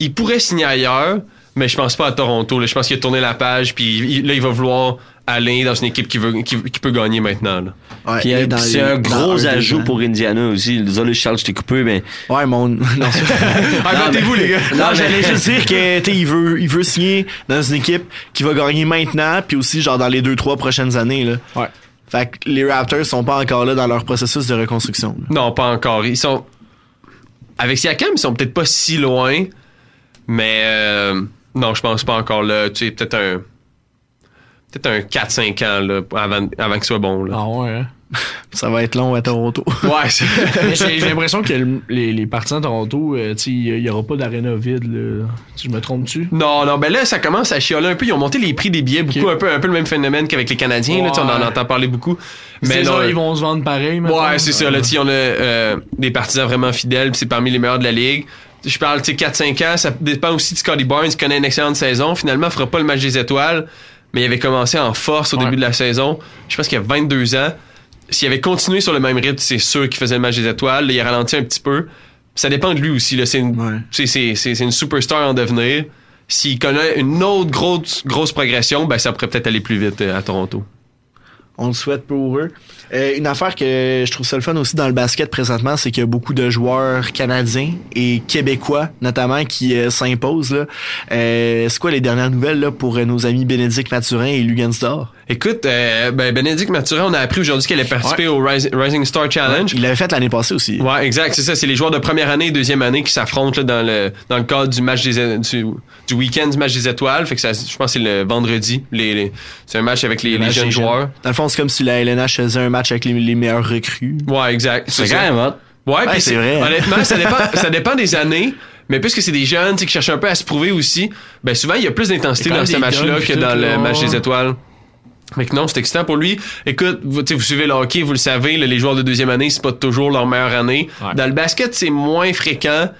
Il pourrait signer ailleurs, mais je pense pas à Toronto. là. Je pense qu'il a tourné la page, puis là, il va vouloir aller dans une équipe qui, veut, qui, qui peut gagner maintenant. là. Puis euh, c'est un gros ajout pour Indiana aussi. Désolé, Charles, je t'ai coupé, mais. Ouais, mon. (laughs) Non, Arrêtez-vous, les gars. Non, j'allais juste dire que, tu il veut, il veut signer dans une équipe qui va gagner maintenant, puis aussi, genre, dans les deux, trois prochaines années, là. Ouais. Fait que les Raptors sont pas encore là dans leur processus de reconstruction. Non, pas encore. Ils sont. Avec Siakam, ils sont peut-être pas si loin, mais euh, non, je pense pas encore là. Tu sais, peut-être un. Peut-être un 4-5 ans là, avant, avant qu'il soit bon. Là. Ah ouais, hein? (laughs) Ça va être long à Toronto. (laughs) Ouais, (laughs) j'ai l'impression que le- les, les partisans de Toronto, euh, tu sais, il y aura pas d'aréna vide, là. Tu je me trompe-tu? Non, non, ben là, ça commence à chialer un peu. Ils ont monté les prix des billets beaucoup, un, peu, un peu le même phénomène qu'avec les Canadiens. Là, tu sais, on en entend parler beaucoup. Mais non, ils vont se vendre pareil, Ouais, c'est ça. Là, tu sais, on a euh, des partisans vraiment fidèles, c'est parmi les meilleurs de la ligue. Je parle, tu sais, 4-5 ans, ça dépend aussi de Scotty Barnes, qui connaît une excellente saison. Finalement, il fera pas le match des étoiles, mais il avait commencé en force au début de la saison. Je pense qu'il a 22 ans. S'il avait continué sur le même rythme, c'est sûr qu'il faisait le match des étoiles. Là, il a ralenti un petit peu. Ça dépend de lui aussi. une, c'est une superstar en devenir. S'il connaît une autre grosse, grosse progression, ben, ça pourrait peut-être aller plus vite euh, à Toronto. On le souhaite pour eux. Euh, une affaire que je trouve ça le fun aussi dans le basket présentement, c'est qu'il y a beaucoup de joueurs canadiens et québécois notamment qui euh, s'imposent. Euh, c'est quoi les dernières nouvelles là, pour euh, nos amis Bénédicte Mathurin et Lugansdor? Écoute, euh, ben, Bénédicte Mathurin, on a appris aujourd'hui qu'elle a participé au Ris- Rising Star Challenge. Il l'avait fait l'année passée aussi. Ouais, exact, c'est ça. C'est les joueurs de première année et deuxième année qui s'affrontent là, dans le dans le cadre du match des du, du week-end du match des étoiles. Fait que ça, je pense que c'est le vendredi. Les, les- c'est un match avec les, match jeunes joueurs. Dans le fond, c'est comme si la LNH faisait un match avec les, les meilleurs recrues. Ouais, exact. C'est quand même hot. Ouais, Ouais, c'est vrai. Honnêtement, ça dépend, (laughs) ça dépend des années. Mais puisque c'est des jeunes qui cherchent un peu à se prouver aussi, ben souvent il y a plus d'intensité dans ce match-là que dans le match des étoiles. Mais que non, c'est excitant pour lui. Écoute, vous, vous suivez le hockey, vous le savez, là, les joueurs de deuxième année, c'est pas toujours leur meilleure année. Dans le basket, c'est moins fréquent,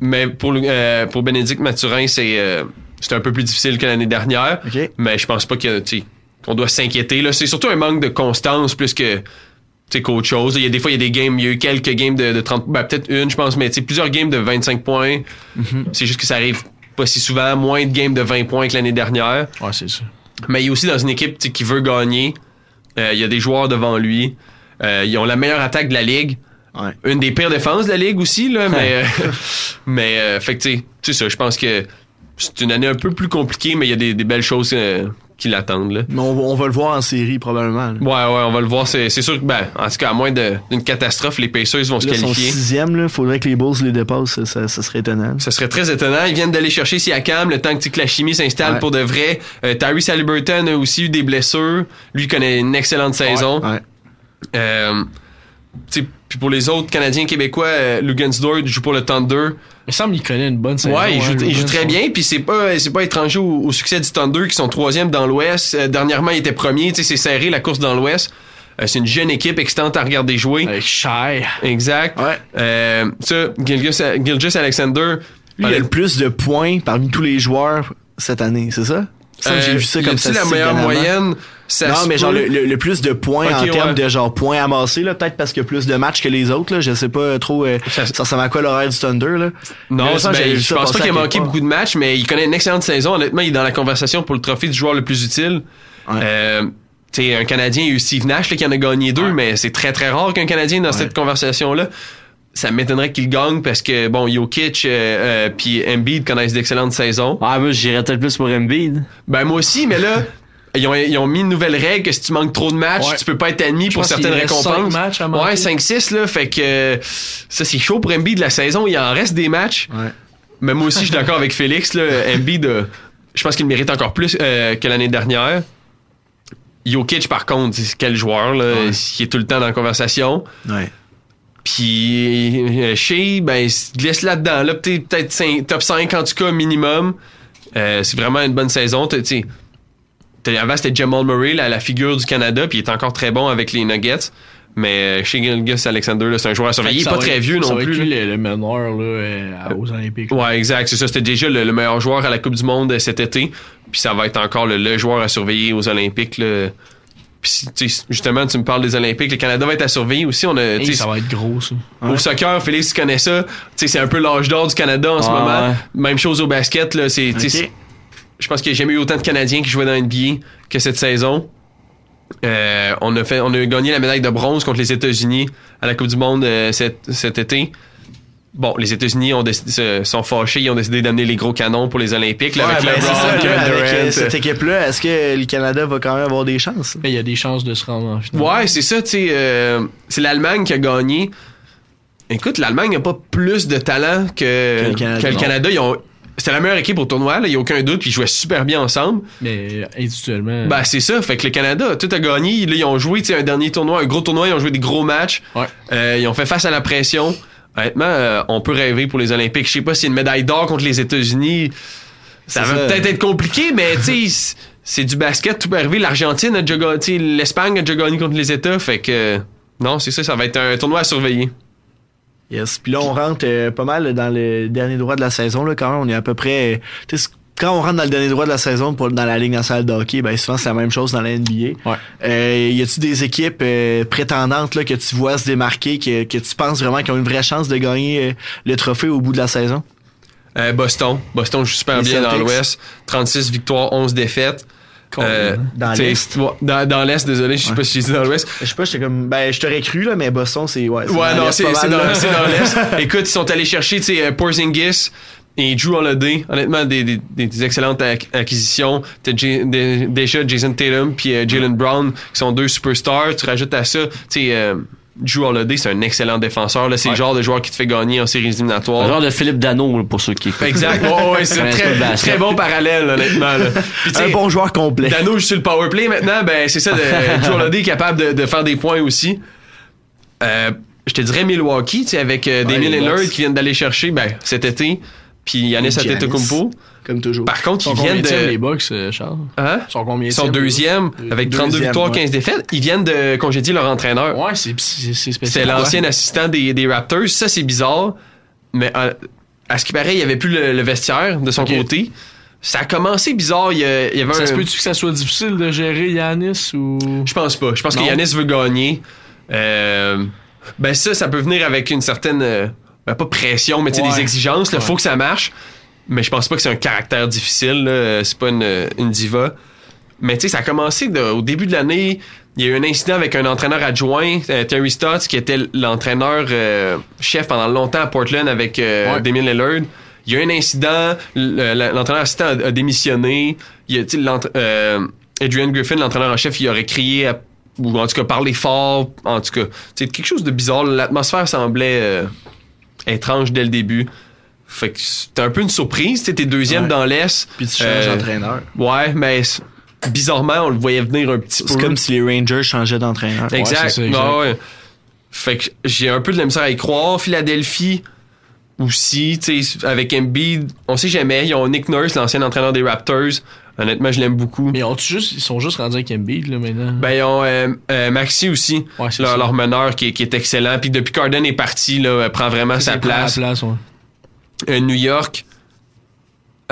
mais pour, euh, pour Bénédicte Mathurin, c'est euh, c'est un peu plus difficile que l'année dernière. Mais je pense pas qu'on doit s'inquiéter. C'est surtout un manque de constance plus que qu'autre chose. Il y a des fois, il y a des games, il y a eu quelques games de, de 30, ben, peut-être une, je pense, mais plusieurs games de 25 points. C'est juste que ça arrive pas si souvent. Moins de games de 20 points que l'année dernière. Ouais, c'est ça. Mais il est aussi dans une équipe qui veut gagner. Euh, il y a des joueurs devant lui. Euh, ils ont la meilleure attaque de la ligue. Une des pires défenses de la ligue aussi, là, (laughs) mais, euh, mais fait que, tu sais, ça. Je pense que c'est une année un peu plus compliquée, mais il y a des, des belles choses qui l'attendent. Là. Mais on, on va le voir en série probablement. là. Ouais, ouais, on va le voir. C'est, c'est sûr que, ben, en tout cas, à moins d'une catastrophe, les Pacers vont se Là, qualifier. sixième, là. Faudrait que les Bulls les dépassent. Ça, ça, ça serait étonnant. Ça serait très étonnant. Ils viennent d'aller chercher Siakam le temps que, que la chimie s'installe Ouais. pour de vrai. Euh, Tyrese Halliburton a aussi eu des blessures. Lui connaît une excellente saison. Euh, tu sais, puis pour les autres Canadiens québécois, euh, Lugansdor joue pour le Thunder. Il semble qu'il connaît une bonne saison. Ouais, il joue, hein, il joue très bien, puis c'est pas c'est pas étranger au, au succès du Thunder qui sont troisième dans l'Ouest. Euh, dernièrement, il était premier, tu sais, c'est serré la course dans l'Ouest. Euh, c'est une jeune équipe excitante à regarder jouer. Avec. Exact. Euh, ça, Gilgis, Gilgis Alexander. Lui, il a le plus de points parmi tous les joueurs cette année, c'est ça? Ça, Euh, j'ai vu ça y comme ça. la meilleure moyenne? Ça non, mais genre le, le- le plus de points en ouais. termes de genre points amassés, là, peut-être parce qu'il y a plus de matchs que les autres, là. Je sais pas trop, euh, ça ressemble à quoi l'horaire du Thunder, là? Non, Mais ben, ça, je ça pense pas qu'il a manqué beaucoup de matchs, mais il connaît une excellente saison. Honnêtement, il est dans la conversation pour le trophée du joueur le plus utile. Euh, tu sais, un Canadien, il y a eu Steve Nash là, qui en a gagné deux, mais c'est très très rare qu'un Canadien dans cette conversation-là. Ça m'étonnerait qu'il gagne parce que, bon, Jokic euh, euh, puis Embiid connaissent d'excellentes saisons. Ah, moi, j'irais peut-être plus pour Embiid. Ben, moi aussi, mais là, (laughs) ils ont, ils ont mis une nouvelle règle que si tu manques trop de matchs, Ouais. tu peux pas être admis Je pour certaines récompenses. cinq matchs à ouais, 5-6, là. Fait que ça, c'est chaud pour Embiid de la saison. Il en reste des matchs. Mais moi aussi, je suis d'accord avec (laughs) Félix. Là, Embiid, euh, je pense qu'il mérite encore plus euh, que l'année dernière. Jokic, par contre, quel joueur, là, qui est tout le temps dans la conversation. Ouais. Puis euh, Shea, ben, il se glisse là-dedans. Là, peut-être top 5 en tout cas minimum. Euh, c'est vraiment une bonne saison. T'as- tu sais, t'as- Avant, c'était Jamal Murray, la, la figure du Canada, puis il est encore très bon avec les Nuggets. Mais euh, Shea Gilgis Alexander, là, c'est un joueur à surveiller. Il est Ça pas très être- vieux non plus. lui là. le, meneur là, euh, aux Olympiques. Ouais, exact. C'est ça. C'était déjà le, le meilleur joueur à la Coupe du Monde euh, cet été. Puis ça va être encore le, le joueur à surveiller aux Olympiques. Là. Puis justement, tu me parles des Olympiques. Le Canada va être à surveiller aussi. On a, Hey, ça va être gros, ça. Au soccer, Félix, tu connais ça. C'est un peu l'âge d'or du Canada en ce moment. ouais. Même chose au basket. Là, c'est- Je pense qu'il n'y a jamais eu autant de Canadiens qui jouaient dans NBA que cette saison. Euh, on, a fait, on a gagné la médaille de bronze contre les États-Unis à la Coupe du Monde euh, cet, cet été. Bon, les États-Unis ont décidé- se- sont fâchés, ils ont décidé d'amener les gros canons pour les Olympiques. Là, Ouais, avec ben, LeBron, c'est ça, là, avec euh, Durant. cette équipe-là, est-ce que le Canada va quand même avoir des chances? Il y a des chances de se rendre en finale. Ouais, c'est ça, tu sais. euh, c'est l'Allemagne qui a gagné. Écoute, l'Allemagne n'a pas plus de talent que, Que le Canada. que le Non. Canada. Ils ont- C'était la meilleure équipe au tournoi, il n'y a aucun doute, puis ils jouaient super bien ensemble. Mais euh, individuellement. Ben, c'est ça. Fait que le Canada, tout a gagné. Là, ils ont joué, un dernier tournoi, un gros tournoi, ils ont joué des gros matchs. Euh, ils ont fait face à la pression. Honnêtement, euh, on peut rêver pour les Olympiques. Je sais pas si une médaille d'or contre les États-Unis, ça va peut-être être compliqué, mais tu sais, c'est du basket, tout peut arriver. L'Argentine a déjà gagné, l'Espagne a déjà gagné contre les États. Fait que, non, c'est ça, ça va être un tournoi à surveiller. Yes. Puis là, on rentre euh, pas mal dans le dernier droit de la saison. Là, quand même, on est à peu près. euh, quand on rentre dans le dernier droit de la saison pour, dans la Ligue nationale de hockey, ben souvent c'est la même chose dans la NBA. Euh, y a-tu des équipes euh, prétendantes là, que tu vois se démarquer, que, que tu penses vraiment qu'ils ont une vraie chance de gagner euh, le trophée au bout de la saison? Euh, Boston. Boston joue super Les bien dans l'Ouest. 36 victoires, 11 défaites. Euh, Dans t'sais, l'Est. ouais, Dans, dans l'Est, désolé, je sais pas si j'ai dit dans l'Ouest. Je sais pas, j'étais comme. Ben, je t'aurais cru, là, mais Boston, c'est. Ouais, Ouais, dans non, dans, c'est dans l'Est. (laughs) Écoute, ils sont allés chercher, tu sais, euh, Porzingis et Drew Holiday. Honnêtement, des, des, des excellentes ac- acquisitions. T'as déjà Jason Tatum puis euh, Jalen Brown, qui sont deux superstars. Tu rajoutes à ça, tu sais, euh, Drew Holiday, c'est un excellent défenseur. C'est le genre de joueur qui te fait gagner en séries éliminatoires. Un genre de Philippe Dano, pour ceux qui écoutent. Exact. Ouais, ouais, c'est un (laughs) Ouais, très, très bon parallèle, honnêtement. Puis, Un bon joueur complet. Dano joue sur le powerplay maintenant, ben c'est ça, de, (laughs) Drew Holiday est capable de, de faire des points aussi. Euh, je te dirais Milwaukee, tu sais, avec euh, Damien les Lillard qui viennent d'aller chercher ben, cet été, puis Yanis Giannis. Antetokounmpo. Comme toujours. Par contre, Ils ils viennent combien de... les Bucks, euh, Charles? Hein? Ils sont combien Ils sont deuxième, avec 32 Deuxième, victoires, ouais. 15 défaites. Ils viennent de congédier leur entraîneur. Ouais, c'est spécial. C'est l'ancien assistant des, des Raptors. Ça, c'est bizarre. Mais euh, à ce qui paraît, il n'y avait plus le, le vestiaire de son côté. Ça a commencé bizarre. Il y, a- il y avait Ça un... se peut-tu que ça soit difficile de gérer Yanis ou? Je pense pas. Je pense que. Yanis veut gagner. Euh, ben ça, ça peut venir avec une certaine... euh, pas pression, mais tu sais, Ouais. des exigences. Il Ouais. faut que ça marche. Mais je pense pas que c'est un caractère difficile. là. C'est pas une, une diva. Mais tu sais, ça a commencé de- au début de l'année. Il y a eu un incident avec un entraîneur adjoint, euh, Terry Stotts, qui était l'entraîneur euh, chef pendant longtemps à Portland avec euh, Ouais. Damien Lillard. Il y a eu un incident, le- le- l'entraîneur assistant a, a démissionné. Il y a, euh, Adrian Griffin, l'entraîneur en chef, il aurait crié à- ou en tout cas parlé fort, en tout cas, c'est quelque chose de bizarre. L'atmosphère semblait euh, étrange dès le début. Fait que c'était un peu une surprise. Tu sais, t'es deuxième Ouais. dans l'Est. Puis tu changes Euh, d'entraîneur. Ouais, mais bizarrement, on le voyait venir un petit peu. C'est comme si les Rangers changeaient d'entraîneur. Exact. Ouais, c'est ça, exact. Ouais, ouais. Fait que j'ai un peu de la misère à y croire. Philadelphie aussi, tu sais, avec Embiid, on sait jamais. Ils ont Nick Nurse, l'ancien entraîneur des Raptors. Honnêtement, je l'aime beaucoup. Mais ils, ont juste, ils sont juste rendus avec Embiid, là, maintenant? Ben, ils ont euh, euh, Maxi aussi, Ouais, leur, leur meneur qui est, qui est excellent. Puis depuis qu'Arden est parti, là, elle prend vraiment sa Il prend la place. place, ouais. Euh, New York,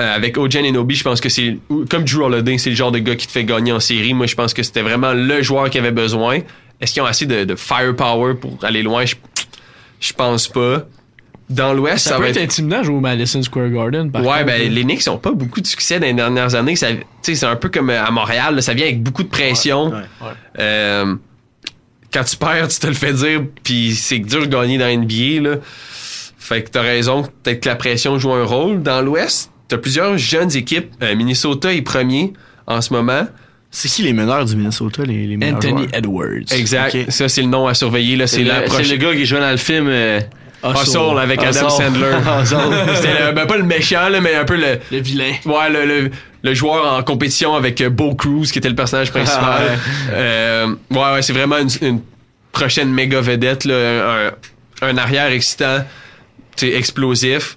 euh, avec Ojen Enobi, je pense que c'est comme Drew Holiday, c'est le genre de gars qui te fait gagner en série. Moi, je pense que c'était vraiment le joueur qui avait besoin. Est-ce qu'ils ont assez de, de firepower pour aller loin? Je, je pense pas. Dans l'Ouest, Ça, ça, peut va être être. intimidant jouer au Madison Square Garden, par Ouais, contre, ben les Knicks n'ont pas beaucoup de succès dans les dernières années. Ça, tu sais, c'est un peu comme à Montréal, là, ça vient avec beaucoup de pression. Ouais. Ouais. Euh, quand tu perds, tu te le fais dire, puis c'est dur de gagner dans NBA. Là. Fait que t'as raison, peut-être que la pression joue un rôle. Dans l'Ouest, t'as plusieurs jeunes équipes. Euh, Minnesota est premier en ce moment. C'est qui les meneurs du Minnesota, les, les meilleurs Anthony joueurs? Edwards. Exact. Ça, c'est le nom à surveiller. Là. C'est, C'est la le, c'est le gars qui jouait dans le film. euh, Hustle avec Adam Hustle. Sandler. (laughs) C'était ben, pas le méchant, là, mais un peu le, Le vilain. Ouais, le, le, le joueur en compétition avec euh, Bo Cruz, qui était le personnage principal. Ouais. Euh, ouais, ouais, c'est vraiment une, une prochaine méga vedette, là, un, un arrière excitant, explosif.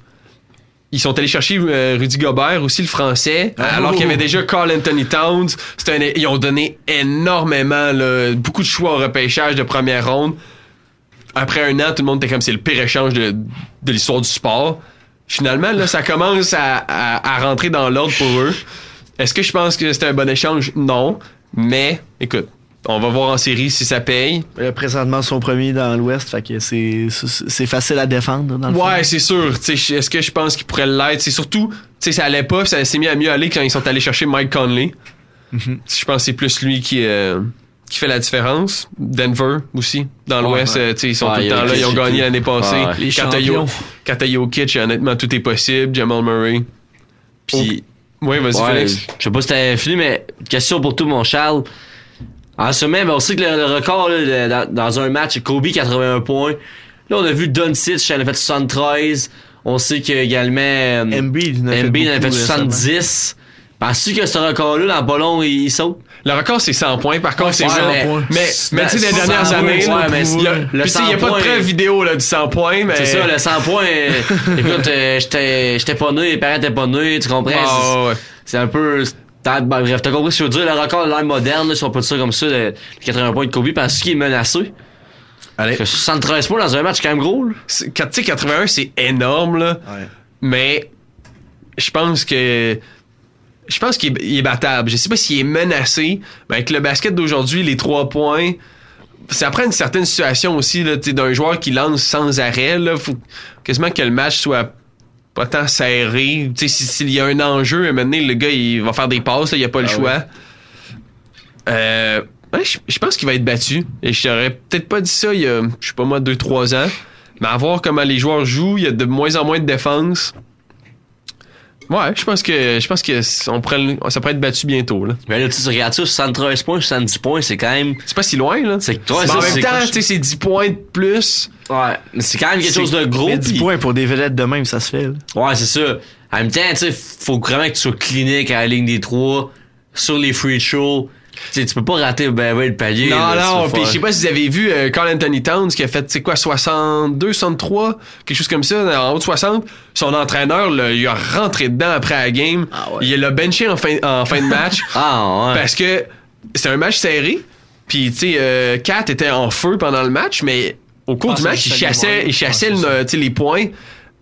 Ils sont allés chercher euh, Rudy Gobert, aussi le français, alors qu'il y avait déjà Carl Anthony Towns. Un- ils ont donné énormément, là, beaucoup de choix au repêchage de première ronde. Après un an, tout le monde était comme c'est le pire échange de, de l'histoire du sport. Finalement, là, ça commence à, à- à rentrer dans l'ordre pour eux. Est-ce que je pense que c'était un bon échange? Non. Mais, écoute, on va voir en série si ça paye. Présentement, son premier dans l'Ouest, fait que c'est, c'est facile à défendre, dans le. Ouais, c'est sûr. Est-ce que je pense qu'il pourrait l'être? C'est surtout, tu sais, ça allait pas, ça s'est mis à mieux aller quand ils sont allés chercher Mike Conley. Je pense que c'est plus lui qui, euh, qui fait la différence. Denver aussi, dans l'Ouest, ouais. euh, tu sais, ils sont Ouais, tout le temps là, ils ont gagné l'année passée. Les Quand t'as champions. T'as Jokic, honnêtement, tout est possible. Jamal Murray. Puis, Oui, vas-y, ouais, Félix. je sais pas si t'avais fini, mais question pour tout, mon Charles. En semaine, ben, on sait que le, le record là, dans, dans un match, Kobe 81 points. Là, on a vu Doncic, il en a fait 73. On sait que également euh, Embiid, il en a fait Embiid en a fait beaucoup récemment. 70. Penses-tu que ce record-là, dans long, il, il saute? Le record, c'est 100 points. Par contre, c'est Ouais, 100 mais- points. Mais, c'est- mais tu sais, les 100 dernières années, ouais, il y a, le puis tu sais, il y a 100 pas de preuve vidéo là, du 100 points, mais. C'est ça, le 100 points. (laughs) écoute, euh, j'étais j'étais pas né, mes parents étaient pas nés, tu comprends? Ah, C'est- ouais, ouais. C'est un peu. t'as- ben, bref, t'as compris ce que je veux dire? Le record de l'ère moderne, là, si on peut dire ça comme ça, de 80 points de Kobe, parce qu'il est menacé. Allez. 73 points dans un match, c'est quand même gros. Tu sais, 81, c'est énorme, là. Mais je pense que. Je pense qu'il est, battable. Je sais pas s'il est menacé. Mais avec le basket d'aujourd'hui, les trois points. Ça prend une certaine situation aussi d'un joueur qui lance sans arrêt. Là, faut quasiment que le match soit pas tant serré. S'il y a un enjeu, à un moment donné, le gars il va faire des passes, il n'y a pas le Ah choix. Euh, ouais, je, je pense qu'il va être battu. Et je t'aurais peut-être pas dit ça il y a, je sais pas moi, 2-3 ans. Mais à voir comment les joueurs jouent, il y a de moins en moins de défense. Ouais, je pense que je pense que on pourrait, le- ça pourrait être battu bientôt. Là. Mais là, tu sais, regardes ça, 73 points, 70 points, c'est quand même. C'est pas si loin, là. C'est Mais en même temps, tu sais, c'est 10 points de plus. Ouais, mais c'est quand même quelque chose de gros. mais 10 puis- points pour des vedettes de même, ça se fait. là. Ouais, c'est ça. En même temps, tu sais, faut vraiment que tu sois clinique à la ligne des trois, sur les free shows. Tu sais, tu peux pas rater ben, le palier. Non, là, non, c'est puis je sais pas si vous avez vu euh, Carl Anthony Towns qui a fait, sais quoi, 62, 63, quelque chose comme ça, en haut de 60. Son entraîneur, là, il a rentré dedans après la game. Il l'a benché en fin, en fin de match. (laughs) ah, ouais. Parce que c'était un match serré. Puis, tu sais, euh, Kat était en feu pendant le match, mais au cours Ah, du c'est match, il chassait, il chassait Ah, c'est le- les points.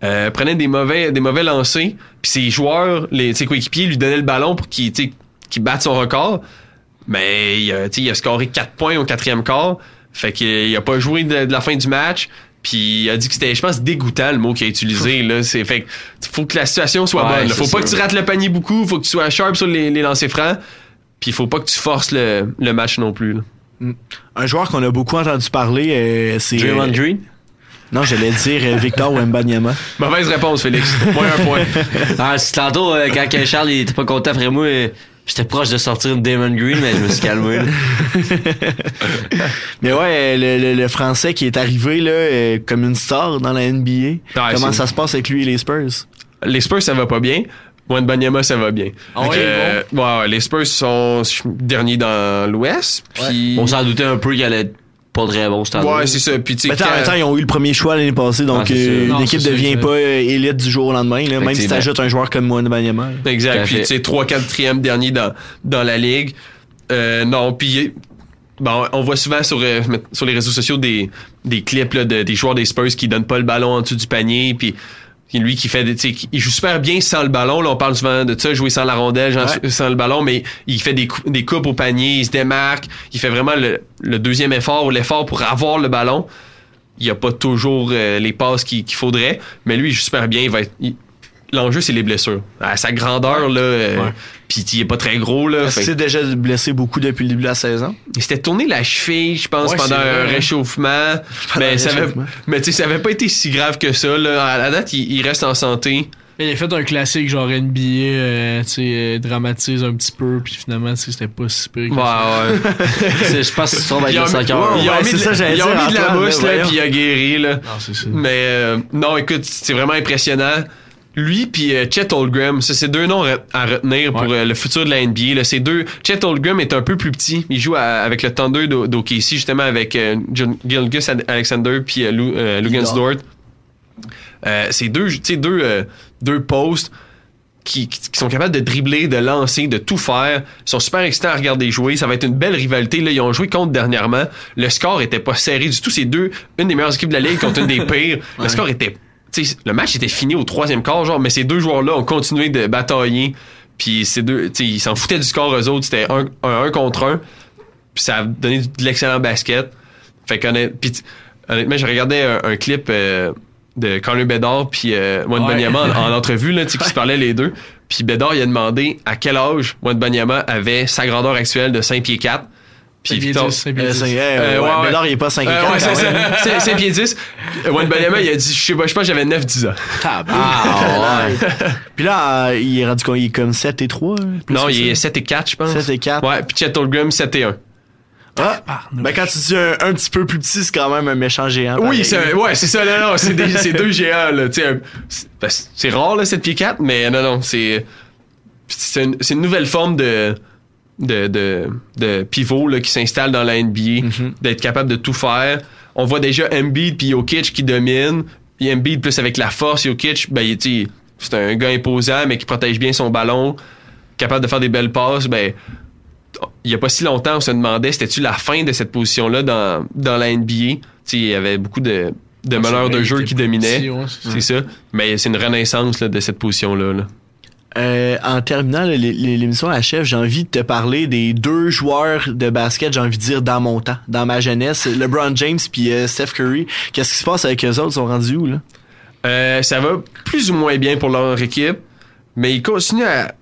euh, prenait des mauvais des mauvais lancers puis ses joueurs les ses coéquipiers lui donnaient le ballon pour qu'il batte son record mais il a, tu sais, il a scoré 4 points au quatrième quart fait qu'il a pas joué de, de la fin du match puis il a dit que c'était je pense dégoûtant le mot qu'il a utilisé là c'est fait que faut que la situation soit Ouais, bonne là. faut pas que tu rates le panier beaucoup faut que tu sois sharp sur les, les lancers francs puis il faut pas que tu forces le, le match non plus là. Un joueur qu'on a beaucoup entendu parler, euh, c'est. Draymond Green? Non, j'allais dire euh, Victor Wembanyama. (laughs) Mauvaise réponse, Félix. Moins un point. (laughs) Ah, c'est tantôt, euh, quand que Charles il était pas content après moi, euh, j'étais proche de sortir une Damon Green, mais je me suis calmé. là. (laughs) Mais ouais, le, le- le Français qui est arrivé là, euh, comme une star dans la NBA. Comment ça se passe avec lui et les Spurs? Les Spurs, ça va pas bien. Banyama, ça va bien. Ah euh, ouais, ouais, les Spurs sont derniers dans l'Ouest. Puis... On s'en doutait un peu qu'il allait être pas très bon cette année. Ouais, c'est ça. Puis, ils ont eu le premier choix l'année passée, donc Ah, euh, l'équipe devient sûr. pas euh, élite du jour au lendemain, là, même si t'ajoutes un joueur comme Wembanyama. là. Exact. Puis, tu sais, 3 4 dernier dans, dans la ligue. Euh, non, puis bon, on voit souvent sur, euh, sur les réseaux sociaux des, des clips là, de, des joueurs des Spurs qui donnent pas le ballon en dessous du panier. Puis lui qui fait des, il joue super bien sans le ballon. Là, on parle souvent de ça, jouer sans la rondelle, genre, Ouais. sans le ballon, mais il fait des, cou- des coupes au panier, il se démarque, il fait vraiment le, le deuxième effort ou l'effort pour avoir le ballon. Il n'y a pas toujours euh, les passes qu'il faudrait, mais lui, il joue super bien. Il va être, il- L'enjeu, c'est les blessures. À sa grandeur, là, euh, Ouais. puis il est pas très gros. Là, fait déjà blessé beaucoup depuis le début de la saison? il s'était tourné la cheville, je pense, Ouais, pendant un réchauffement. Pendant Mais un ça avait, mais tu sais, ça avait pas été si grave que ça. Là. À la date, il, il reste en santé. Il a fait un classique genre NBA, euh, tu sais, euh, dramatise un petit peu, puis finalement, tu sais, c'était pas si pire. que Ouais, ça. ouais. (laughs) Je pense que c'est trop avec le soccer. ils ont mis de, la mousse, là, puis il a guéri. Là. Non, c'est ça. Mais euh, non, écoute, c'est vraiment impressionnant. Lui puis euh, Chet Holmgren, ça c'est deux noms à retenir pour euh, le futur de la NBA. Là. C'est deux. Chet Holmgren est un peu plus petit. Il joue à- avec le Thunder d'O- d'OKC justement avec euh, John Gilgis Alexander puis euh, Lou, Dort. C'est deux, deux, deux postes qui, qui- qui sont capables de dribbler, de lancer, de tout faire. Ils sont super excitants à regarder jouer. Ça va être une belle rivalité. Là, ils ont joué contre dernièrement. Le score était pas serré du tout. C'est deux, une des meilleures équipes de la ligue contre une des (laughs) pires. Le score était, tu sais, le match était fini au troisième quart, genre, mais ces deux joueurs-là ont continué de batailler. Puis ces deux, tu sais, ils s'en foutaient du score eux autres. C'était un, un, un contre un. Puis ça a donné de l'excellent basket. Fait qu'honnêtement, honnêtement, j'ai regardé un, un clip euh, de Connor Bedard puis euh, Juan Ouais. Banyama en, en (laughs) entrevue là, tu sais, qui se parlaient les deux. Puis Bedard, il a demandé à quel âge Juan Banyama avait sa grandeur actuelle de 5 pieds 4. Puis pieds Victor- dix, cinq pieds Euh, dix. c'est- euh, Euh, ouais, ouais, ouais. Bédard, il est pas 5 et Euh, 4. ouais, c'est 5 pieds 10. Juan Banyama, il a dit, je sais pas, je pense que j'avais 9-10 ans. Ah, ouais. Puis là, euh, il est rendu compte, il est comme 7 et 3. hein, plus non, il est ça. 7 et 4, je pense. 7 et 4. Ouais, puis Chet Holmgren, 7 et 1. Ah, ben quand tu dis un, un petit peu plus petit, c'est quand même un méchant géant. Oui, c'est ouais, c'est ça, non, non, c'est des- c'est deux géants, là, tu sais, un- c'est rare, là, 7 pieds 4, mais non, non, c'est, c'est une, c'est une nouvelle forme de, de, de, de pivot, là, qui s'installe dans la NBA, Mhm. d'être capable de tout faire. On voit déjà Embiid puis Jokic qui dominent, puis Embiid plus avec la force, Jokic, ben, c'est un gars imposant, mais qui protège bien son ballon, capable de faire des belles passes, ben, il y a pas si longtemps, on se demandait c'était-tu la fin de cette position-là dans, dans la NBA. Il y avait beaucoup de, de Ouais, meneurs de jeu qui dominaient. ouais, c'est ça. Mais c'est une renaissance là, de cette position-là. là. Euh, en terminant l'émission à chef, j'ai envie de te parler des deux joueurs de basket, j'ai envie de dire dans mon temps, dans ma jeunesse, LeBron James puis euh, Steph Curry. Qu'est-ce qui se passe avec eux autres? Ils sont rendus où, là? Euh, ça va plus ou moins bien pour leur équipe, mais ils continuent à.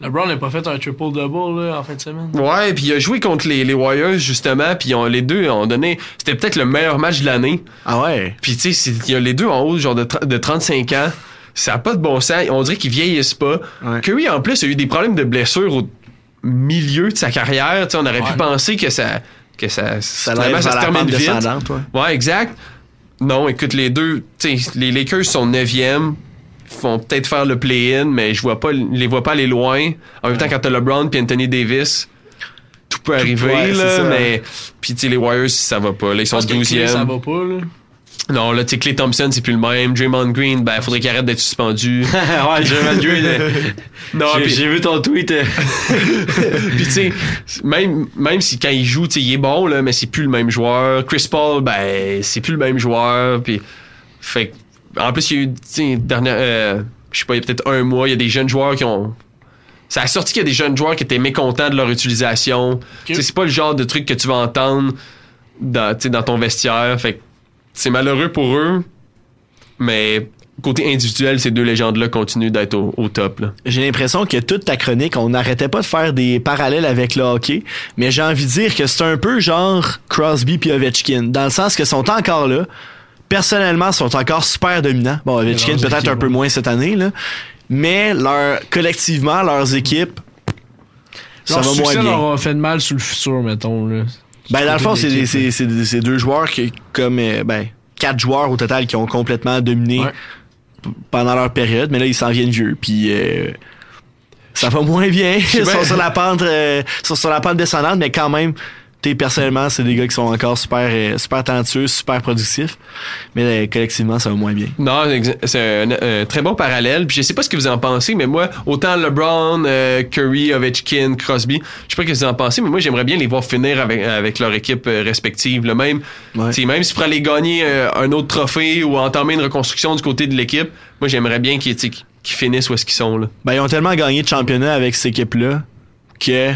LeBron n'a pas fait un triple-double là, en fin de semaine. Ouais, puis il a joué contre les, les Warriors justement, puis ils ont- les deux ont donné. C'était peut-être le meilleur match de l'année. Ah ouais? Puis tu sais, c'est- il y a les deux en haut, genre de, de 35 ans. Ça a pas de bon sens. On dirait qu'ils vieillissent pas. Curry, en plus, a eu des problèmes de blessures au milieu de sa carrière. On aurait pu Ouais. penser que ça, que ça, Ça lève ça se termine vite. ouais. Ouais, exact. Non, écoute, les deux, les Lakers sont 9e. Font peut-être faire le play-in, mais je vois pas, les vois pas aller loin. En même temps, quand t'as LeBron puis Anthony Davis, tout peut arriver, ouais, là, mais. Puis, les Warriors, ça va pas. Là, ils sont Je pense que Clay, 12e. ça va pas là. Non, là, tu sais, Clay Thompson, c'est plus le même. Draymond Green, ben, faudrait qu'il arrête d'être suspendu. (laughs) ouais, Draymond Green, euh, (laughs) non, j'ai- puis- j'ai vu ton tweet. euh. (laughs) Puis, tu sais, même, même si quand il joue, tu sais, il est bon, là, mais c'est plus le même joueur. Chris Paul, ben, c'est plus le même joueur. Puis, fait que, en plus, il y a eu, tu sais, dernière, euh, je sais pas, il y a peut-être un mois, il y a des jeunes joueurs qui ont. Ça a sorti qu'il y a des jeunes joueurs qui étaient mécontents de leur utilisation. Tu sais, c'est pas le genre de truc que tu vas entendre dans, tu sais, dans ton vestiaire. Fait que c'est malheureux pour eux, mais côté individuel, ces deux légendes-là continuent d'être au, au top. J'ai l'impression que toute ta chronique, on n'arrêtait pas de faire des parallèles avec le hockey, mais j'ai envie de dire que c'est un peu genre Crosby puis Ovechkin, dans le sens que sont encore là. Personnellement, sont encore super dominants. Bon, Ovechkin peut-être un peu moins cette année, là. Mais leur, collectivement, leurs équipes, ça Leur va moins succès bien. leur a fait de mal sur le futur, mettons. Là. Ben, dans le fond, c'est deux joueurs qui, comme, euh, ben, quatre joueurs au total qui ont complètement dominé pendant leur période, mais là, ils s'en viennent vieux, puis euh, ça va moins bien. (laughs) Ils sont sur la pente, euh, sont sur la pente descendante, mais quand même, t'es personnellement, c'est des gars qui sont encore super, euh, super talentueux, super productifs, mais euh, collectivement, ça va moins bien. Non, c'est un, un très bon parallèle. Puis je sais pas ce que vous en pensez, mais moi, autant LeBron, euh, Curry, Ovechkin, Crosby, je sais pas ce que vous en pensez, mais moi j'aimerais bien les voir finir avec, avec leur équipe euh, respective. Le même, t'sais, même si pour aller gagner euh, un autre trophée ou entamer une reconstruction du côté de l'équipe, moi j'aimerais bien qu'ils finissent où est-ce qu'ils sont là. Ben, ils ont tellement gagné de championnat avec cette équipe-là que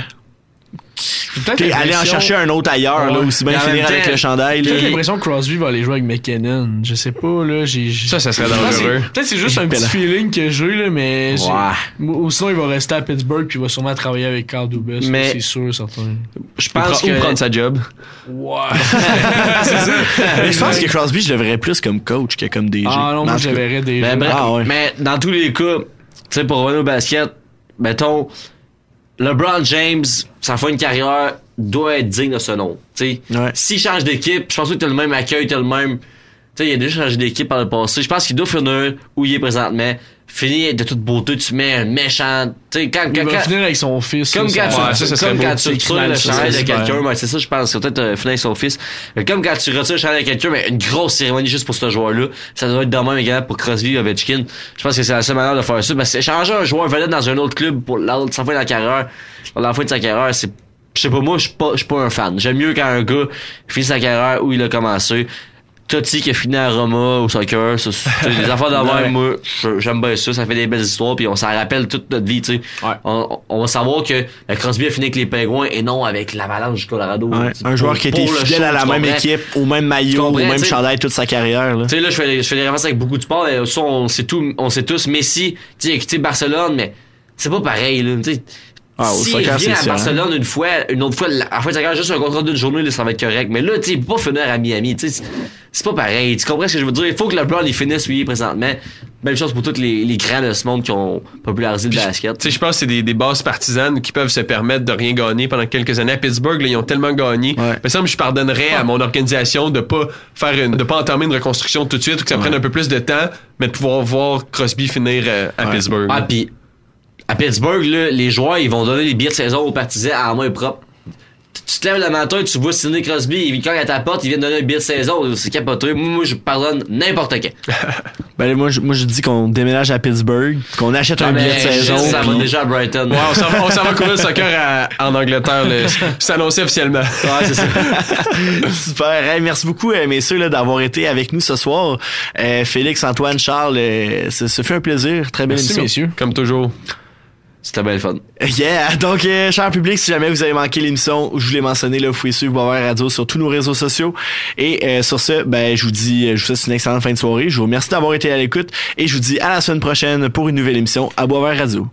t'es allé en chercher un autre ailleurs, là, Ouais. aussi bien finir avec le chandail. J'ai là. l'impression que Crosby va aller jouer avec McKinnon. Je sais pas, là. j'ai Ça, ça serait dangereux. c'est- Peut-être c'est juste un petit feeling que j'ai, là, mais. Ouais. Ou sinon, il va rester à Pittsburgh puis il va sûrement travailler avec Carl Dubas. Mais- C'est sûr, certain. Je Ou pense que. prendre sa job. Ouais. (laughs) C'est ça. Mais je pense que Crosby, je le verrais plus comme coach que comme DG. Ah non, Mais moi, je le verrais déjà. Bref, Ah ouais. Mais dans tous les cas, tu sais, pour revenir au basket, mettons, LeBron James, sa fin de carrière doit être digne de ce nom. Tu sais, Ouais. s'il change d'équipe, je pense que t'as le même accueil, t'as le même. Tu sais, il a déjà changé d'équipe par le passé. Je pense qu'il doit finir où il est présentement. Finir de toute beauté, tu mets un méchant. Tu sais, quand, Il quand, va quand- finir avec son fils. comme quand, Ouais, tu, ça, ça serait comme quand tu retires le chandail de quelqu'un, ouais, c'est ça, je pense. C'est peut-être euh, finir avec son fils. Mais comme quand tu retires le chandail de quelqu'un, mais une grosse cérémonie juste pour ce joueur-là, ça doit être de même également pour Crosby Ovechkin. Je pense que c'est la seule manière de faire ça. Parce que changer un joueur vedette dans un autre club pour l'autre, sans fin de la carrière, à la fin de sa carrière, c'est, je sais pas, moi, je suis pas, je suis pas un fan. J'aime mieux quand un gars finit sa carrière où il a commencé. Totti qui a fini à Roma au soccer, ça, c'est (laughs) des affaires Ouais. moi, j'aime bien ça, ça fait des belles histoires, puis on s'en rappelle toute notre vie, tu sais. On, on va savoir que euh, Crosby a fini avec les Pingouins et non avec l'Avalanche du Colorado. Ouais, un joueur qui le fidèle show, à la même équipe, au même maillot, au même chandail toute sa carrière. Là. Tu sais, là, je fais, je fais des références avec beaucoup de sport, mais ça, on sait tout, on sait tous. Messi, tu sais, Barcelone, mais c'est pas pareil, là, tu sais. Ah, au S'il soccer, vient à sûr, hein. Barcelone une fois, une autre fois, de sa carrière, juste un contrat d'une journée, là, ça va être correct. Mais là, tu sais, il peut pas finir à Miami, tu sais. c'est- pas pareil. Tu comprends ce que je veux dire? Il faut que LeBron, il finisse est présentement. Même chose pour tous les, les grands de ce monde qui ont popularisé le Puis, basket. Tu sais, je pense que c'est des, des bases partisanes qui peuvent se permettre de rien gagner pendant quelques années. À Pittsburgh, là, ils ont tellement gagné. Ouais. Mais ça, je pardonnerais à mon organisation de pas faire une, de pas entamer une reconstruction tout de suite ou que ça prenne un peu plus de temps, mais de pouvoir voir Crosby finir euh, à Pittsburgh. Ah, puis à Pittsburgh, là, les joueurs, ils vont donner les billets de saison aux partisans à la main propre. tu te lèves le matin, tu vois Sidney Crosby, il cogne à ta porte, il vient de donner un billet de saison. C'est capoté. Moi, moi, je pardonne n'importe quand. (laughs) Ben, moi, je, moi, je dis qu'on déménage à Pittsburgh, qu'on achète un Ah, billet de ben, saison. Ça va déjà à Brighton. Ouais, on s'en va, (laughs) courir le soccer à- en Angleterre. là. (laughs) C'est annoncé officiellement. Ouais, c'est ça. Super. Hey, merci beaucoup, euh, messieurs, là, d'avoir été avec nous ce soir. Euh, Félix, Antoine, Charles, euh, ce, ce fut un plaisir. Très belle Merci, émission. messieurs. Comme toujours. C'était bien fun. Yeah! Donc, euh, cher public, si jamais vous avez manqué l'émission, je vous l'ai mentionné, là, vous pouvez suivre Boisvert Radio sur tous nos réseaux sociaux. Et euh, sur ce, ben, je vous dis, je vous souhaite une excellente fin de soirée. Je vous remercie d'avoir été à l'écoute et je vous dis à la semaine prochaine pour une nouvelle émission à Boisvert Radio.